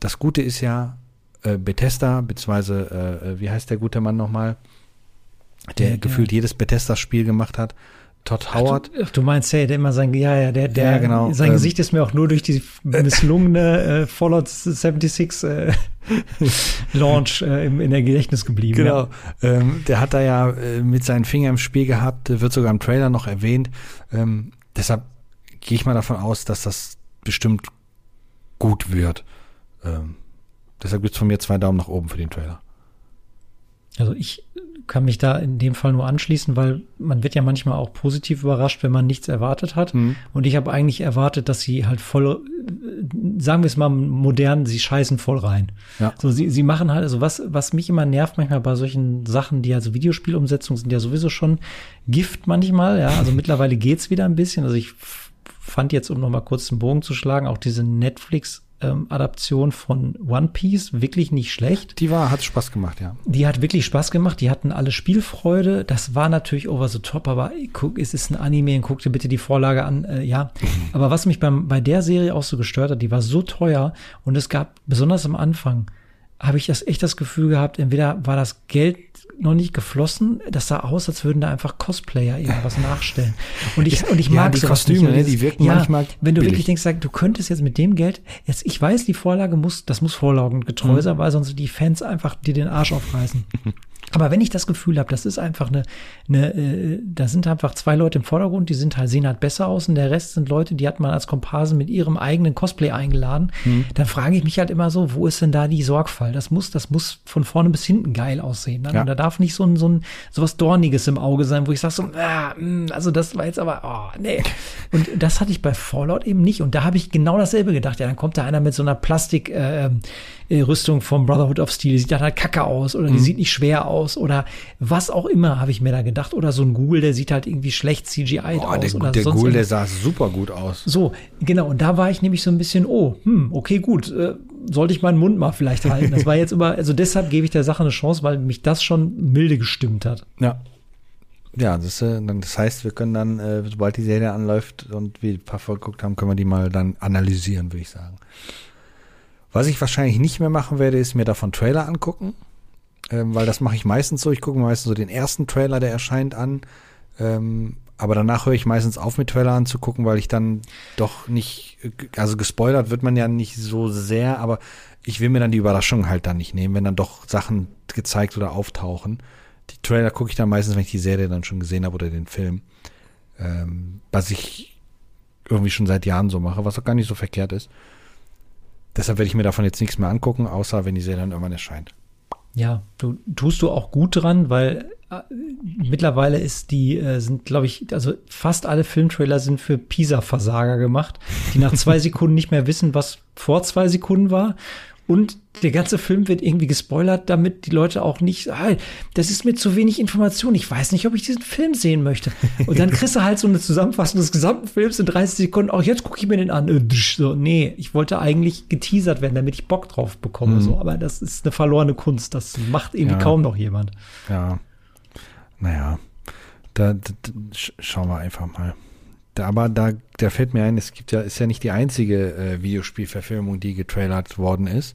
Das Gute ist ja, äh, Bethesda, beziehungsweise, äh, äh, wie heißt der gute Mann nochmal, der Ja, gefühlt jedes Bethesda-Spiel gemacht hat, Todd Howard. Ach, du meinst, hey, der immer sein, ja, ja, der, der, Ja, genau, sein ähm, Gesicht ist mir auch nur durch die misslungene äh, Fallout 76 äh, Launch äh, im, in der Gedächtnis geblieben. Genau. Ähm, der hat da ja äh, mit seinen Fingern im Spiel gehabt, wird sogar im Trailer noch erwähnt. Ähm, deshalb gehe ich mal davon aus, dass das bestimmt gut wird. Ähm, deshalb gibt's von mir zwei Daumen nach oben für den Trailer. Also ich kann mich da in dem Fall nur anschließen, weil man wird ja manchmal auch positiv überrascht, wenn man nichts erwartet hat. Mhm. Und ich habe eigentlich erwartet, dass sie halt voll, sagen wir es mal modern, sie scheißen voll rein. Ja. So, sie, sie machen halt, also was, was mich immer nervt manchmal bei solchen Sachen, die also Videospielumsetzungen sind ja sowieso schon Gift manchmal, ja. Also mittlerweile geht's wieder ein bisschen. Also ich fand jetzt, um nochmal kurz den Bogen zu schlagen, auch diese Netflix ähm, Adaption von One Piece wirklich nicht schlecht. Die war, hat Spaß gemacht, ja. Die hat wirklich Spaß gemacht. Die hatten alle Spielfreude. Das war natürlich over the top, aber guck, es ist ein Anime und guck dir bitte die Vorlage an. Äh, ja, aber was mich beim, bei der Serie auch so gestört hat, die war so teuer und es gab, besonders am Anfang, habe ich das echt das Gefühl gehabt, entweder war das Geld noch nicht geflossen, das sah aus, als würden da einfach Cosplayer irgendwas nachstellen. Und ich, und ich Ja, mag die sowas Kostüme, nicht. ne, die wirken ja, manchmal Wenn du billig. wirklich denkst, sag, du könntest jetzt mit dem Geld, jetzt, ich weiß, die Vorlage muss, das muss vorlagengetreu Mhm. sein, weil sonst die Fans einfach dir den Arsch aufreißen. Aber wenn ich das Gefühl habe, das ist einfach eine, eine äh, da sind einfach zwei Leute im Vordergrund, die sind halt, sehen halt besser aus und der Rest sind Leute, die hat man als Komparsen mit ihrem eigenen Cosplay eingeladen, Mhm. dann frage ich mich halt immer so, wo ist denn da die Sorgfalt? Das muss, das muss von vorne bis hinten geil aussehen. Ne? Ja. Und da darf nicht so ein, so ein, so was Dorniges im Auge sein, wo ich sage so, ah, mh, also das war jetzt aber, oh, nee. Und das hatte ich bei Fallout eben nicht. Und da habe ich genau dasselbe gedacht. Ja, dann kommt da einer mit so einer Plastik, äh, äh, Rüstung vom Brotherhood of Steel, die sieht dann halt kacke aus oder die sieht nicht schwer aus oder was auch immer, habe ich mir da gedacht. Oder so ein Google, der sieht halt irgendwie schlecht CGI Oh, aus. der, oder der sonst Ghoul, der sah super gut aus. So, genau. Und da war ich nämlich so ein bisschen, oh, hm, okay, gut, äh, sollte ich meinen Mund mal vielleicht halten. Das war jetzt immer, also deshalb gebe ich der Sache eine Chance, weil mich das schon milde gestimmt hat. Ja. Ja, das, äh, das heißt, wir können dann, äh, sobald die Serie anläuft und wir ein paar Folgen geguckt haben, können wir die mal dann analysieren, würde ich sagen. Was ich wahrscheinlich nicht mehr machen werde, ist mir davon Trailer angucken, ähm, weil das mache ich meistens so. Ich gucke meistens so den ersten Trailer, der erscheint, an. Ähm, aber danach höre ich meistens auf, mit Trailer anzugucken, weil ich dann doch nicht, äh, also gespoilert wird man ja nicht so sehr, aber ich will mir dann die Überraschung halt dann nicht nehmen, wenn dann doch Sachen gezeigt oder auftauchen. Die Trailer gucke ich dann meistens, wenn ich die Serie dann schon gesehen habe oder den Film. Ähm, was ich irgendwie schon seit Jahren so mache, was auch gar nicht so verkehrt ist. Deshalb werde ich mir davon jetzt nichts mehr angucken, außer wenn die Serie dann irgendwann erscheint. Ja, du tust du auch gut dran, weil äh, mittlerweile ist die, äh, sind, glaube ich, also fast alle Filmtrailer sind für Pisa-Versager gemacht, die nach zwei Sekunden nicht mehr wissen, was vor zwei Sekunden war. Und der ganze Film wird irgendwie gespoilert, damit die Leute auch nicht, ah, das ist mir zu wenig Information, ich weiß nicht, ob ich diesen Film sehen möchte. Und dann kriegst du halt so eine Zusammenfassung des gesamten Films in 30 Sekunden, auch jetzt gucke ich mir den an. Äh, so, nee, ich wollte eigentlich geteasert werden, damit ich Bock drauf bekomme. Mhm. So, aber das ist eine verlorene Kunst, das macht irgendwie ja. kaum noch jemand. Ja. Naja, da, da, da schauen wir einfach mal. Da, aber da, da fällt mir ein, es gibt ja, ist ja nicht die einzige äh, Videospielverfilmung, die getrailert worden ist.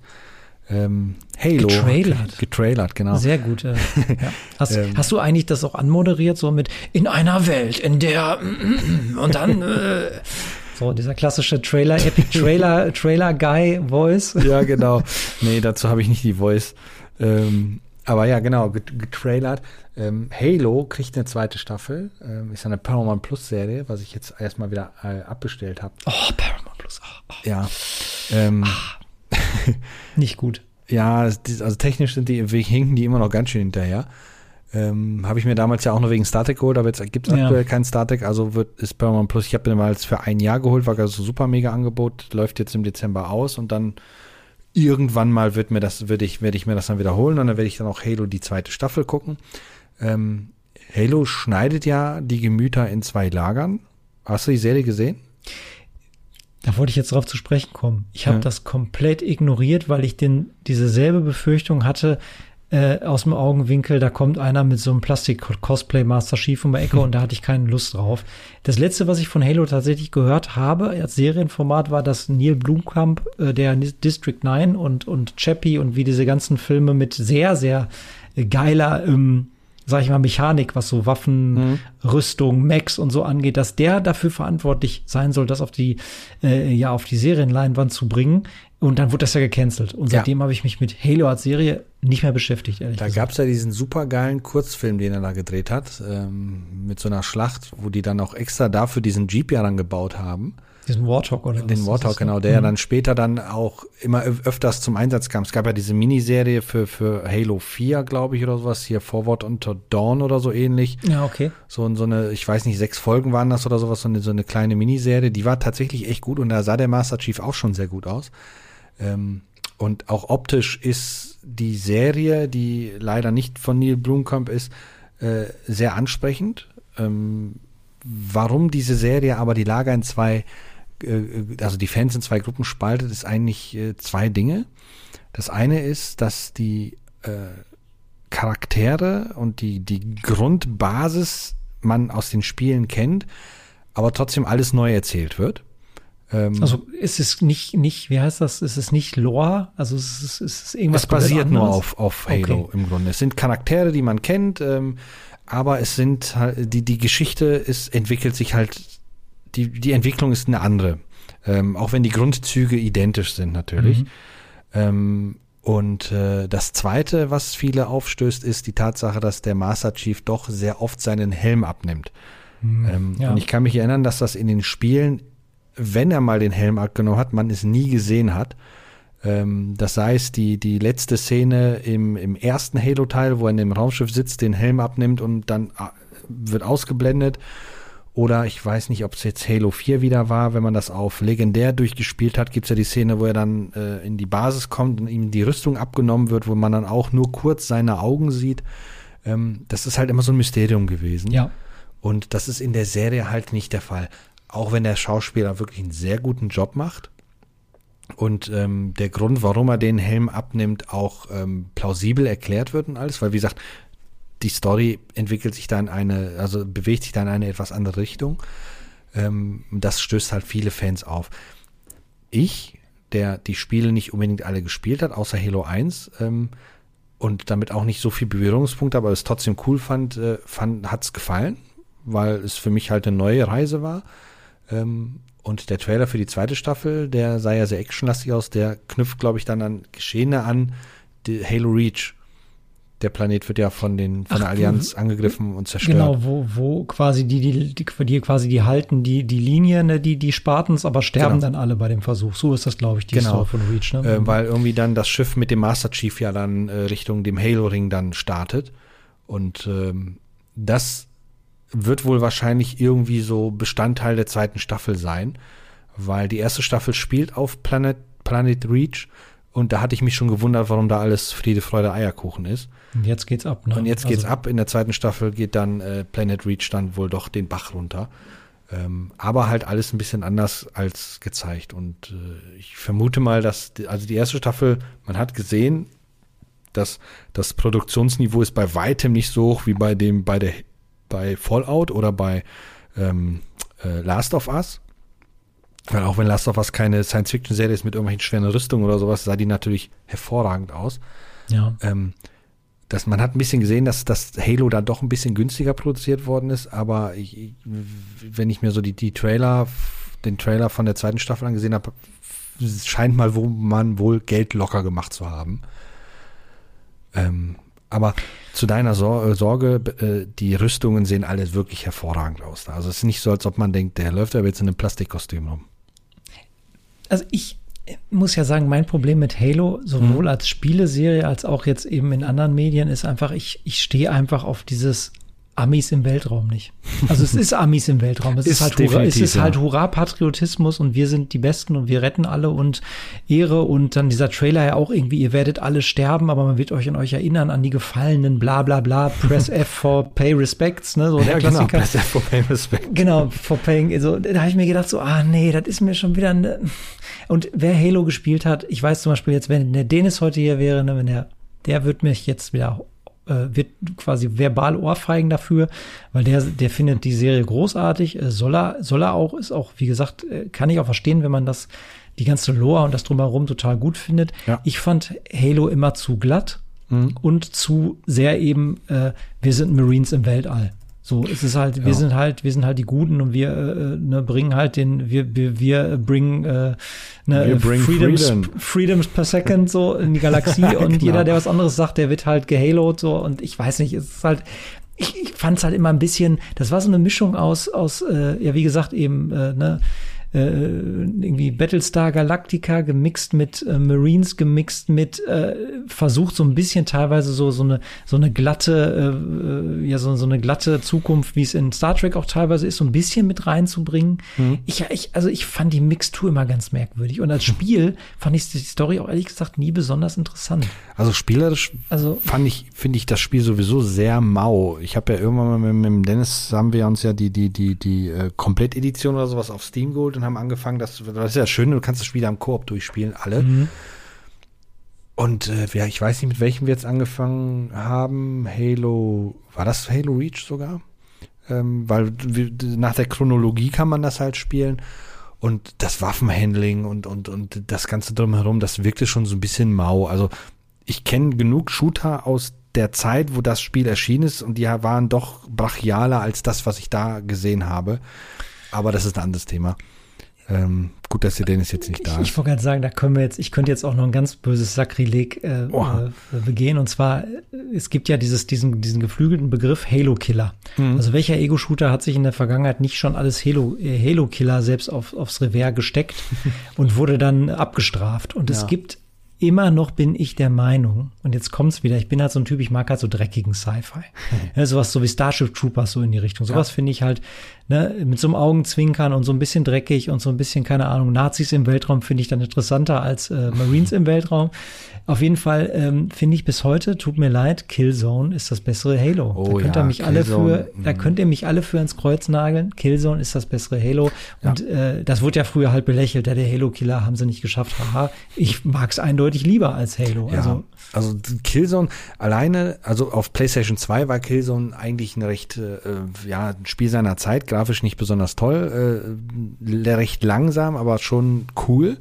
Ähm, Halo. Getrailert. Getrailert, genau. Sehr gut. Äh, ja. hast, ähm, hast, du eigentlich das auch anmoderiert, so mit in einer Welt, in der und dann äh, so dieser klassische Trailer, Epic Trailer, Trailer Guy Voice. Ja, genau. Nee, dazu habe ich nicht die Voice. Ähm, aber ja, genau, getrailert. Ähm, Halo kriegt eine zweite Staffel. Ähm, ist eine Paramount Plus Serie, was ich jetzt erstmal wieder äh, abbestellt habe. Oh, Paramount Plus. Oh, oh. Ja. Ähm, ah. Nicht gut. Ja, also technisch sind die, hinken die immer noch ganz schön hinterher. Ähm, habe ich mir damals ja auch nur wegen Static geholt, aber jetzt gibt es ja. aktuell kein Static, also wird ist Paramount Plus. Ich habe den mal für ein Jahr geholt, war also super mega Angebot, läuft jetzt im Dezember aus und dann irgendwann mal wird mir das, würde ich, werde ich mir das dann wiederholen und dann werde ich dann auch Halo die zweite Staffel gucken. Ähm, Halo schneidet ja die Gemüter in zwei Lagern. Hast du die Serie gesehen? Da wollte ich jetzt drauf zu sprechen kommen. Ich habe ja. das komplett ignoriert, weil ich den, diese selbe Befürchtung hatte, äh, aus dem Augenwinkel, da kommt einer mit so einem Plastik-Cosplay Master Chief um die Ecke und da hatte ich keine Lust drauf. Das letzte, was ich von Halo tatsächlich gehört habe als Serienformat, war, dass Neil Blumkamp, äh, der District 9 und, und Chappie und wie diese ganzen Filme mit sehr, sehr geiler, ähm, sag ich mal, Mechanik, was so Waffen, mhm. Rüstung, Max und so angeht, dass der dafür verantwortlich sein soll, das auf die, äh, ja, auf die Serienleinwand zu bringen. Und dann wurde das ja gecancelt. Und seitdem ja. habe ich mich mit Halo als Serie nicht mehr beschäftigt, ehrlich Da gab es ja diesen supergeilen Kurzfilm, den er da gedreht hat, ähm, mit so einer Schlacht, wo die dann auch extra dafür diesen Jeep ja dann gebaut haben. Diesen Warthog oder Den Warthog, genau, der mhm. ja dann später dann auch immer öfters zum Einsatz kam. Es gab ja diese Miniserie für, für Halo 4, glaube ich, oder sowas, hier Forward unter Dawn oder so ähnlich. Ja, okay. So, so eine, ich weiß nicht, sechs Folgen waren das oder sowas, so eine, so eine kleine Miniserie, die war tatsächlich echt gut und da sah der Master Chief auch schon sehr gut aus. Ähm, und auch optisch ist die Serie, die leider nicht von Neil Blomkamp ist, äh, sehr ansprechend. Ähm, warum diese Serie aber die Lager in zwei, äh, also die Fans in zwei Gruppen spaltet, ist eigentlich äh, zwei Dinge. Das eine ist, dass die äh, Charaktere und die, die Grundbasis man aus den Spielen kennt, aber trotzdem alles neu erzählt wird. Ähm, also ist es nicht, nicht, wie heißt das? Ist es nicht Lore? Also ist es, ist es irgendwas? Es basiert nur auf, auf Halo okay. im Grunde. Es sind Charaktere, die man kennt, ähm, aber es sind halt, die, die Geschichte ist, entwickelt sich halt, die, die Entwicklung ist eine andere. Ähm, auch wenn die Grundzüge identisch sind natürlich. Mhm. Ähm, und äh, das Zweite, was viele aufstößt, ist die Tatsache, dass der Master Chief doch sehr oft seinen Helm abnimmt. Mhm, ähm, ja. Und ich kann mich erinnern, dass das in den Spielen wenn er mal den Helm abgenommen hat, man es nie gesehen hat. Ähm, das heißt, die, die letzte Szene im, im ersten Halo-Teil, wo er in dem Raumschiff sitzt, den Helm abnimmt und dann äh, wird ausgeblendet. Oder ich weiß nicht, ob es jetzt Halo 4 wieder war, wenn man das auf legendär durchgespielt hat, gibt es ja die Szene, wo er dann äh, in die Basis kommt und ihm die Rüstung abgenommen wird, wo man dann auch nur kurz seine Augen sieht. Ähm, das ist halt immer so ein Mysterium gewesen. Ja. Und das ist in der Serie halt nicht der Fall auch wenn der Schauspieler wirklich einen sehr guten Job macht und ähm, der Grund, warum er den Helm abnimmt, auch ähm, plausibel erklärt wird und alles, weil wie gesagt, die Story entwickelt sich da in eine, also bewegt sich da in eine etwas andere Richtung. Ähm, das stößt halt viele Fans auf. Ich, der die Spiele nicht unbedingt alle gespielt hat, außer Halo 1, ähm, und damit auch nicht so viel Berührungspunkte, aber es trotzdem cool fand, äh, fand hat's gefallen, weil es für mich halt eine neue Reise war. Ähm, und der Trailer für die zweite Staffel, der sah ja sehr actionlastig aus, der knüpft, glaube ich, dann an Geschehene an. Halo Reach. Der Planet wird ja von den von Ach, der Allianz angegriffen und zerstört. Genau, wo, wo quasi die, die, die, die quasi die halten die, die Linie, ne, die, die Spartans, aber sterben genau. dann alle bei dem Versuch. So ist das, glaube ich, die genau. Story von Reach. Ne? Äh, weil irgendwie dann das Schiff mit dem Master Chief ja dann äh, Richtung dem Halo-Ring dann startet. Und ähm, das wird wohl wahrscheinlich irgendwie so Bestandteil der zweiten Staffel sein, weil die erste Staffel spielt auf Planet, Planet Reach und da hatte ich mich schon gewundert, warum da alles Friede, Freude, Eierkuchen ist. Und jetzt geht's ab, ne? Und jetzt geht's also, ab. In der zweiten Staffel geht dann äh, Planet Reach dann wohl doch den Bach runter. Ähm, aber halt alles ein bisschen anders als gezeigt. Und äh, ich vermute mal, dass, die, also die erste Staffel, man hat gesehen, dass das Produktionsniveau ist bei weitem nicht so hoch wie bei dem, bei der, bei Fallout oder bei ähm, äh, Last of Us. Weil auch wenn Last of Us keine Science-Fiction-Serie ist mit irgendwelchen schweren Rüstungen oder sowas, sah die natürlich hervorragend aus. Ja. Ähm, dass man hat ein bisschen gesehen, dass das Halo da doch ein bisschen günstiger produziert worden ist, aber ich, wenn ich mir so die, die Trailer, den Trailer von der zweiten Staffel angesehen habe, scheint mal, wo man wohl Geld locker gemacht zu haben. Ähm, aber zu deiner Sor äh, Sorge, äh, die Rüstungen sehen alle wirklich hervorragend aus. Also es ist nicht so, als ob man denkt, der läuft aber jetzt in einem Plastikkostüm rum. Also ich muss ja sagen, mein Problem mit Halo, sowohl mhm. als Spieleserie als auch jetzt eben in anderen Medien, ist einfach, ich, ich stehe einfach auf dieses Amis im Weltraum nicht. Also es ist Amis im Weltraum. Es ist, ist halt Hurra, es ist halt Hurra-Patriotismus und wir sind die Besten und wir retten alle und Ehre und dann dieser Trailer ja auch irgendwie, ihr werdet alle sterben, aber man wird euch an euch erinnern, an die Gefallenen, bla bla bla, press F for pay respects, ne? So der ja, genau, Klassiker. Genau, press F for pay respects. Genau, for paying. So, da habe ich mir gedacht, so, ah nee, das ist mir schon wieder eine. Und wer Halo gespielt hat, ich weiß zum Beispiel jetzt, wenn der Dennis heute hier wäre, ne, wenn der, der wird mich jetzt wieder wird quasi verbal ohrfeigen dafür, weil der, der findet die Serie großartig. Äh, soll er, soll er auch, ist auch, wie gesagt, äh, kann ich auch verstehen, wenn man das, die ganze Lore und das drumherum total gut findet. Ja. Ich fand Halo immer zu glatt mhm. und zu sehr eben, äh, wir sind Marines im Weltall. So, es ist halt, ja. wir sind halt, wir sind halt die Guten und wir äh, ne, bringen halt den, wir, wir, wir bringen äh, ne, wir Freedoms, Freedom. Freedoms per Second so in die Galaxie und genau. jeder, der was anderes sagt, der wird halt gehaloed so und ich weiß nicht, es ist halt, ich, ich fand es halt immer ein bisschen, das war so eine Mischung aus, aus, äh, ja, wie gesagt, eben, äh, ne, äh, irgendwie Battlestar Galactica gemixt mit äh, Marines, gemixt mit, äh, versucht so ein bisschen teilweise so, so eine, so eine glatte, äh, ja, so, so eine glatte Zukunft, wie es in Star Trek auch teilweise ist, so ein bisschen mit reinzubringen. Mhm. Ich, ich, also ich fand die Mixtur immer ganz merkwürdig. Und als Spiel fand ich die Story auch ehrlich gesagt nie besonders interessant. Also spielerisch also, fand ich, finde ich das Spiel sowieso sehr mau. Ich habe ja irgendwann mal mit, mit Dennis haben wir uns ja die, die, die, die äh, Komplettedition oder sowas auf Steam geholt und haben angefangen, das, das ist ja schön, du kannst das Spiel am Koop durchspielen, alle. Mhm. Und äh, ja, ich weiß nicht, mit welchem wir jetzt angefangen haben. Halo, war das Halo Reach sogar? Ähm, weil wir, nach der Chronologie kann man das halt spielen. Und das Waffenhandling und, und, und das Ganze drumherum, das wirkte schon so ein bisschen mau. Also ich kenne genug Shooter aus der Zeit, wo das Spiel erschienen ist und die waren doch brachialer als das, was ich da gesehen habe. Aber das ist ein anderes Thema. Ähm, gut, dass der Dennis jetzt nicht da ist. Ich, ich wollte gerade sagen, da können wir jetzt, ich könnte jetzt auch noch ein ganz böses Sakrileg äh, äh, begehen. Und zwar, es gibt ja dieses, diesen, diesen geflügelten Begriff Halo-Killer. Mhm. Also welcher Ego-Shooter hat sich in der Vergangenheit nicht schon alles Halo, äh, Halo-Killer selbst auf, aufs Revers gesteckt und wurde dann abgestraft. Und ja. es gibt immer noch bin ich der Meinung, und jetzt kommt's wieder, ich bin halt so ein Typ, ich mag halt so dreckigen Sci-Fi. ja, sowas so wie Starship Troopers so in die Richtung. Sowas ja. finde ich halt, ne, mit so einem Augenzwinkern und so ein bisschen dreckig und so ein bisschen, keine Ahnung, Nazis im Weltraum finde ich dann interessanter als äh, Marines im Weltraum. Auf jeden Fall ähm, finde ich bis heute, tut mir leid, Killzone ist das bessere Halo. Oh, da könnt ja, ihr mich Killzone, alle für, da mhm. könnt ihr mich alle für ins Kreuz nageln. Killzone ist das bessere Halo. Und ja. äh, das wurde ja früher halt belächelt. Ja, der Halo-Killer haben sie nicht geschafft. Haha. Ich mag es eindeutig lieber als Halo. Ja, also, also Killzone alleine, also auf PlayStation 2 war Killzone eigentlich ein recht, äh, ja, ein Spiel seiner Zeit, grafisch nicht besonders toll, äh, recht langsam, aber schon cool.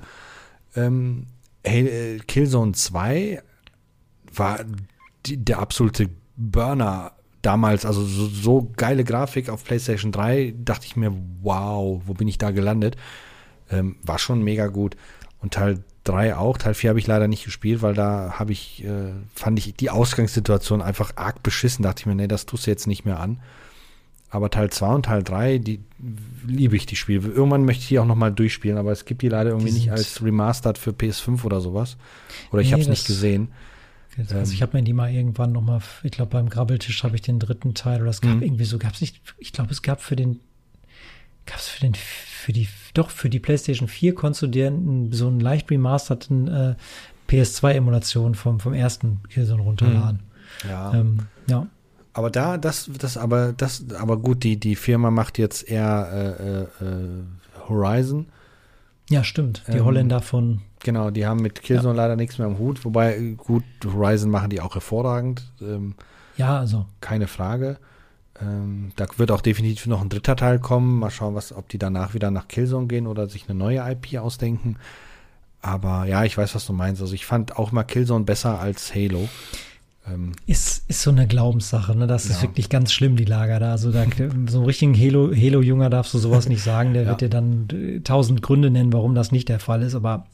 Ähm, hey, Killzone 2 war die, der absolute Burner damals, also so, so, geile Grafik auf PlayStation 3, dachte ich mir, wow, wo bin ich da gelandet? Ähm, war schon mega gut. Und Teil 3 auch, Teil 4 habe ich leider nicht gespielt, weil da habe ich, äh, fand ich die Ausgangssituation einfach arg beschissen. Dachte ich mir, nee, das tust du jetzt nicht mehr an. Aber Teil 2 und Teil 3, die liebe ich die Spiele. Irgendwann möchte ich die auch nochmal durchspielen, aber es gibt die leider irgendwie die nicht als Remastered für PS5 oder sowas. Oder ich nee, habe es nicht gesehen. Also ich habe mir die mal irgendwann noch mal, ich glaube beim Grabbeltisch habe ich den dritten Teil oder es gab Mhm. irgendwie so, gab es nicht, ich glaube es gab für den, gab es für den, für die, doch für die PlayStation 4 konntest du dir einen, so einen leicht remasterten äh, PS2-Emulation vom, vom ersten Killzone runterladen. Ja. Ähm, ja. Aber da, das, das, aber, das, aber gut, die, die Firma macht jetzt eher äh, äh, äh, Horizon. ja, stimmt. Die Ähm, Holländer von, Genau, die haben mit Killzone leider nichts mehr am Hut. Wobei, gut, Horizon machen die auch hervorragend. Ähm, ja, also keine Frage. Ähm, da wird auch definitiv noch ein dritter Teil kommen. Mal schauen, was, ob die danach wieder nach Killzone gehen oder sich eine neue IP ausdenken. Aber ja, ich weiß, was du meinst. Also ich fand auch mal Killzone besser als Halo. Ähm, ist, ist so eine Glaubenssache, ne? Das ist Ja. wirklich ganz schlimm, die Lager da. Also da, so einen richtigen Halo, Halo-Junger darfst du sowas nicht sagen. Der Ja. wird dir dann äh, tausend Gründe nennen, warum das nicht der Fall ist. Aber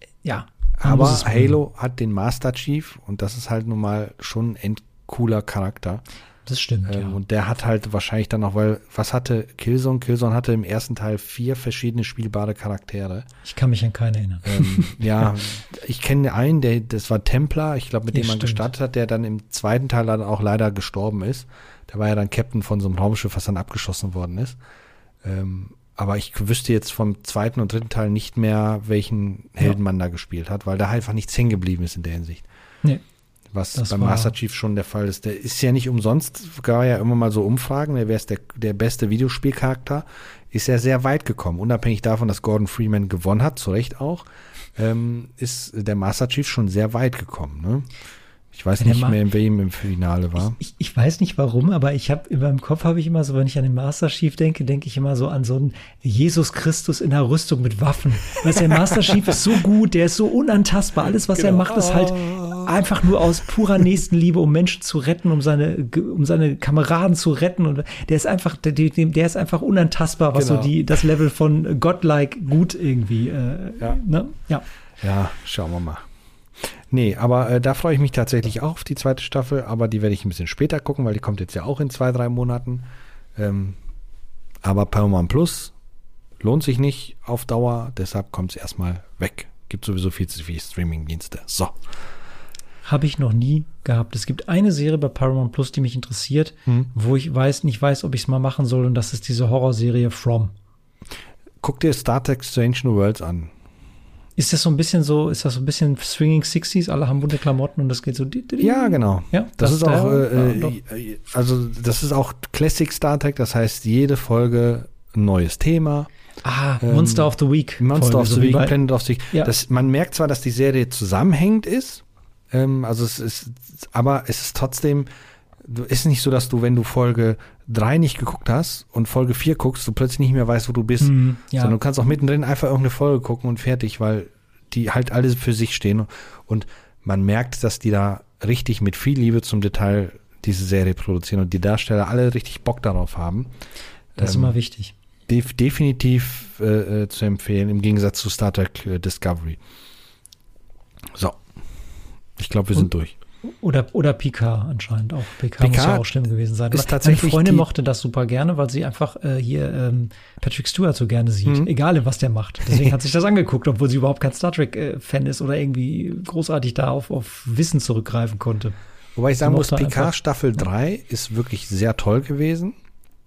äh, ja. aber. Halo hat den Master Chief und das ist halt nun mal schon ein endcooler Charakter. Das stimmt, Ähm, ja. Und der hat halt wahrscheinlich dann noch, weil, was hatte Killzone? Killzone hatte im ersten Teil vier verschiedene spielbare Charaktere. Ich kann mich an keine erinnern. Ähm, ja, ich kenne einen, der, das war Templar, ich glaube, mit Ja, dem man stimmt. gestartet hat, der dann im zweiten Teil dann auch leider gestorben ist. Der war ja dann Captain von so einem Raumschiff, was dann abgeschossen worden ist. Ähm, aber ich wüsste jetzt vom zweiten und dritten Teil nicht mehr, welchen Helden man da gespielt hat, weil da einfach nichts hängen geblieben ist in der Hinsicht. Nee. Was Das beim Master Chief schon der Fall ist. Der ist ja nicht umsonst, gab ja immer mal so Umfragen, wer ist der, der beste Videospielcharakter, ist ja sehr weit gekommen. Unabhängig davon, dass Gordon Freeman gewonnen hat, zu Recht auch, ähm, ist der Master Chief schon sehr weit gekommen. Ne? Ich weiß nicht mehr, in wem im Finale war. Ich, ich weiß nicht warum, aber ich habe in meinem Kopf habe ich immer so, wenn ich an den Master Chief denke, denke ich immer so an so einen Jesus Christus in der Rüstung mit Waffen. Weißt du, der Master Chief ist so gut, der ist so unantastbar. Alles, was er Genau. macht, ist halt einfach nur aus purer Nächstenliebe, um Menschen zu retten, um seine, um seine Kameraden zu retten. Und der ist einfach, der der ist einfach unantastbar, was Genau. so die, das Level von Godlike gut irgendwie, äh, Ja. ne? Ja. Ja, schauen wir mal. Nee, aber äh, da freue ich mich tatsächlich auch auf die zweite Staffel, aber die werde ich ein bisschen später gucken, weil die kommt jetzt ja auch in zwei, drei Monaten. Ähm, aber Paramount Plus lohnt sich nicht auf Dauer, deshalb kommt es erstmal weg. Gibt sowieso viel zu viele Streaming-Dienste. So. Habe ich noch nie gehabt. Es gibt eine Serie bei Paramount Plus, die mich interessiert, Hm. wo ich weiß, nicht weiß, ob ich es mal machen soll, und das ist diese Horrorserie From. Guck dir Star Trek Strange New Worlds an. Ist das so ein bisschen so, ist das so ein bisschen Swinging Sixties, alle haben bunte Klamotten und das geht so. Ja, genau. Ja, Das, ist auch, äh, ja, doch. äh, also das ist auch Classic Star Trek, das heißt jede Folge ein neues Thema. Ah, ähm, Monster of the Week. Monster Folge, of the so Week, Planet of the Week. Ja. Das, man merkt zwar, dass die Serie zusammenhängend ist, ähm, also es ist, aber es ist trotzdem, ist nicht so, dass du, wenn du Folge 3 nicht geguckt hast und Folge 4 guckst, du plötzlich nicht mehr weißt, wo du bist. Hm, ja. Sondern du kannst auch mittendrin einfach irgendeine Folge gucken und fertig, weil die halt alle für sich stehen. Und man merkt, dass die da richtig mit viel Liebe zum Detail diese Serie produzieren und die Darsteller alle richtig Bock darauf haben. das ist Ähm, immer wichtig. def definitiv äh, äh, zu empfehlen, im Gegensatz zu Star Trek äh, Discovery. So. Ich glaube, wir sind Und- durch. Oder, oder Picard anscheinend auch. Picard, muss Picard ja auch schlimm gewesen sein. ist tatsächlich Meine Freundin mochte das super gerne, weil sie einfach äh, hier ähm, Patrick Stewart so gerne sieht. Mhm. Egal, was der macht. Deswegen hat sich das angeguckt, obwohl sie überhaupt kein Star Trek-Fan ist oder irgendwie großartig da auf, auf Wissen zurückgreifen konnte. Wobei ich sagen muss, Picard einfach- Staffel 3 ist wirklich sehr toll gewesen.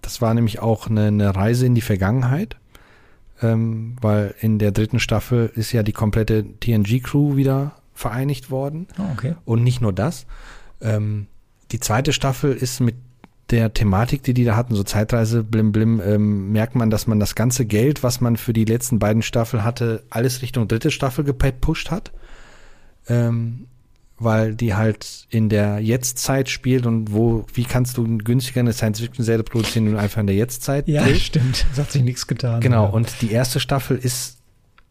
Das war nämlich auch eine, eine Reise in die Vergangenheit. Ähm, weil in der dritten Staffel ist ja die komplette TNG-Crew wieder vereinigt worden. Oh, okay. Und nicht nur das. Ähm, die zweite Staffel ist mit der Thematik, die die da hatten, so Zeitreise, blim blim, ähm, merkt man, dass man das ganze Geld, was man für die letzten beiden Staffeln hatte, alles Richtung dritte Staffel gepusht hat. Ähm, weil die halt in der Jetztzeit spielt und wo, wie kannst du günstiger eine Science-Fiction-Serie produzieren, du einfach in der Jetztzeit Ja, stimmt. Es hat sich nichts getan. Genau, Ja. und die erste Staffel ist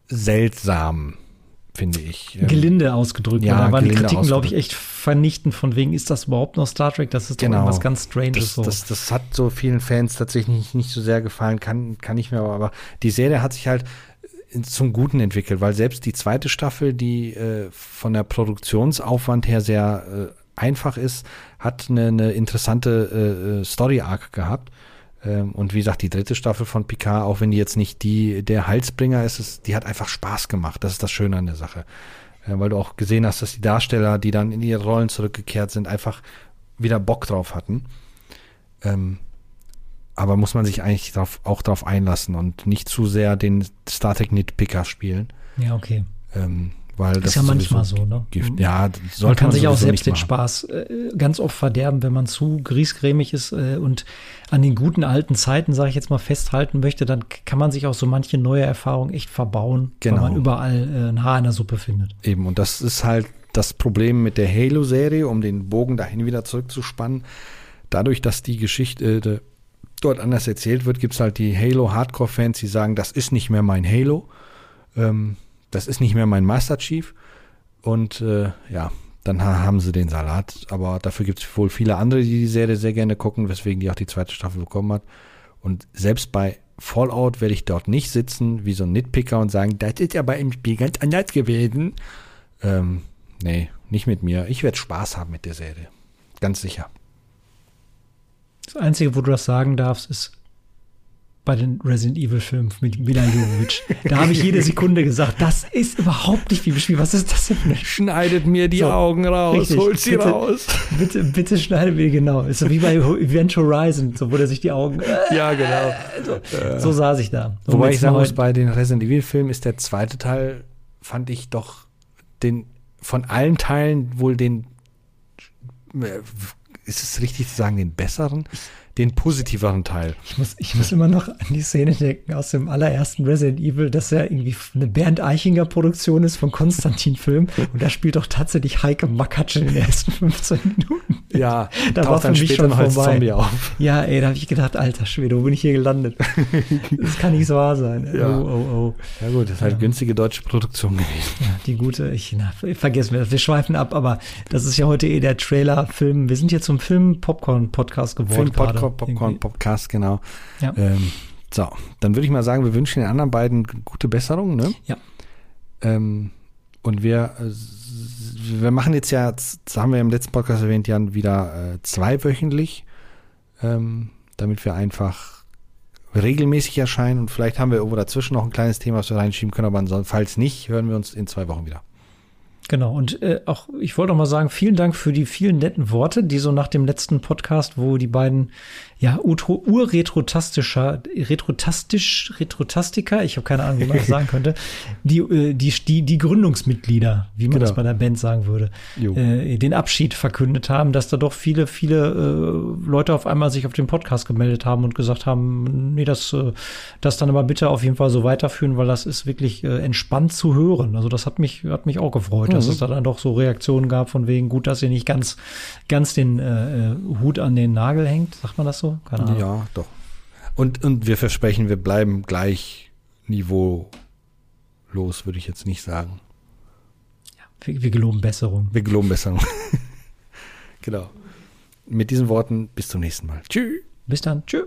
seltsam, finde ich. Ähm, Gelinde ausgedrückt. ja, da waren die gelinde Kritiken, glaube ich, echt vernichtend von wegen, ist das überhaupt noch Star Trek? Das ist Genau. irgendwas ganz Stranges Das, so. das, das hat so vielen Fans tatsächlich nicht, nicht so sehr gefallen, kann, kann ich mir aber, aber die Serie hat sich halt zum Guten entwickelt, weil selbst die zweite Staffel, die äh, von der Produktionsaufwand her sehr äh, einfach ist, hat eine, eine interessante äh, äh, Story-Arc gehabt. Ähm, und wie gesagt, die dritte Staffel von Picard, auch wenn die jetzt nicht die der Halsbringer ist, ist die hat einfach Spaß gemacht. Das ist das Schöne an der Sache. Ja, weil du auch gesehen hast, dass die Darsteller, die dann in ihre Rollen zurückgekehrt sind, einfach wieder Bock drauf hatten. Ähm, aber muss man sich eigentlich drauf, auch darauf einlassen und nicht zu sehr den Star Trek Nitpicker spielen. Ja, okay. Ähm, weil das ist ja manchmal so, ne? Gift. Ja, sollte man kann man sich auch selbst den Spaß äh, ganz oft verderben, wenn man zu griesgrämig ist äh, und an den guten alten Zeiten, sage ich jetzt mal, festhalten möchte, dann kann man sich auch so manche neue Erfahrung echt verbauen, genau. weil man überall äh, ein Haar in der Suppe findet. Eben, und das ist halt das Problem mit der Halo-Serie, um den Bogen dahin wieder zurückzuspannen. Dadurch, dass die Geschichte äh, dort anders erzählt wird, gibt es halt die Halo-Hardcore-Fans, die sagen, das ist nicht mehr mein Halo. Ähm, das ist nicht mehr mein Master Chief. Und äh, ja, dann haben sie den Salat. Aber dafür gibt es wohl viele andere, die die Serie sehr gerne gucken, weswegen die auch die zweite Staffel bekommen hat. Und selbst bei Fallout werde ich dort nicht sitzen wie so ein Nitpicker und sagen, das ist aber im Spiel ganz anders gewesen. Ähm, nee, nicht mit mir. Ich werde Spaß haben mit der Serie. Ganz sicher. Das Einzige, wo du das sagen darfst, ist bei den Resident Evil Filmen mit Mila Jovovich. Da habe ich jede Sekunde gesagt, das ist überhaupt nicht wie beschrieben. Was ist das denn? Schneidet mir die so, Augen raus, richtig, holt sie bitte, raus. Bitte, bitte schneidet mir genau. Ist so wie bei Event Horizon, so wo er sich die Augen. ja, genau. So, so saß ich da. So Wobei ich sagen muss, bei den Resident Evil Filmen ist der zweite Teil, fand ich doch den von allen Teilen wohl den äh, ist es richtig zu sagen, den besseren? den positiveren Teil. Ich muss, ich muss immer noch an die Szene denken aus dem allerersten Resident Evil, dass er irgendwie eine Bernd Eichinger Produktion ist von Konstantin Film und da spielt doch tatsächlich Heike Makatsch in den ersten 15 Minuten. Ja, da war für mich schon vorbei. Zombie auf. Ja, ey, da habe ich gedacht, alter Schwede, wo bin ich hier gelandet? das kann nicht so wahr sein. Ja. Oh, oh, oh. Ja gut, das ist halt ja. günstige deutsche Produktion gewesen. Ja, die gute, ich, na, vergessen wir das, wir schweifen ab, aber das ist ja heute eh der Trailer-Film. Wir sind hier zum Film-Popcorn-Podcast geworden. Film-Popcorn Popcorn Podcast, genau. Ja. Ähm, so, dann würde ich mal sagen, wir wünschen den anderen beiden gute Besserung, ne? Ja. Ähm, und wir, äh, wir machen jetzt ja, das haben wir im letzten Podcast erwähnt, Jan, wieder äh, zweiwöchentlich, ähm, damit wir einfach regelmäßig erscheinen und vielleicht haben wir irgendwo dazwischen noch ein kleines Thema, was wir reinschieben können, aber falls nicht, hören wir uns in zwei Wochen wieder. Genau, und äh, auch ich wollte auch mal sagen, vielen Dank für die vielen netten Worte, die so nach dem letzten Podcast, wo die beiden ja urretrotastischer, retrotastisch, retrotastiker, ich habe keine Ahnung, wie man das sagen könnte, die, äh, die, die, die Gründungsmitglieder, wie man genau. das bei der Band sagen würde, äh, den Abschied verkündet haben, dass da doch viele, viele äh, Leute auf einmal sich auf den Podcast gemeldet haben und gesagt haben, nee, das, äh, das dann aber bitte auf jeden Fall so weiterführen, weil das ist wirklich äh, entspannt zu hören. Also das hat mich, hat mich auch gefreut, mhm. dass es da dann doch so Reaktionen gab von wegen, gut, dass ihr nicht ganz, ganz den äh, äh Hut an den Nagel hängt, sagt man das so? Keine Ahnung. Ja, doch. Und, und wir versprechen, wir bleiben gleich niveaulos, würde ich jetzt nicht sagen. Ja, wir, wir geloben Besserung. Wir geloben Besserung. genau. Mit diesen Worten bis zum nächsten Mal. Tschüss. Bis dann. Tschüss.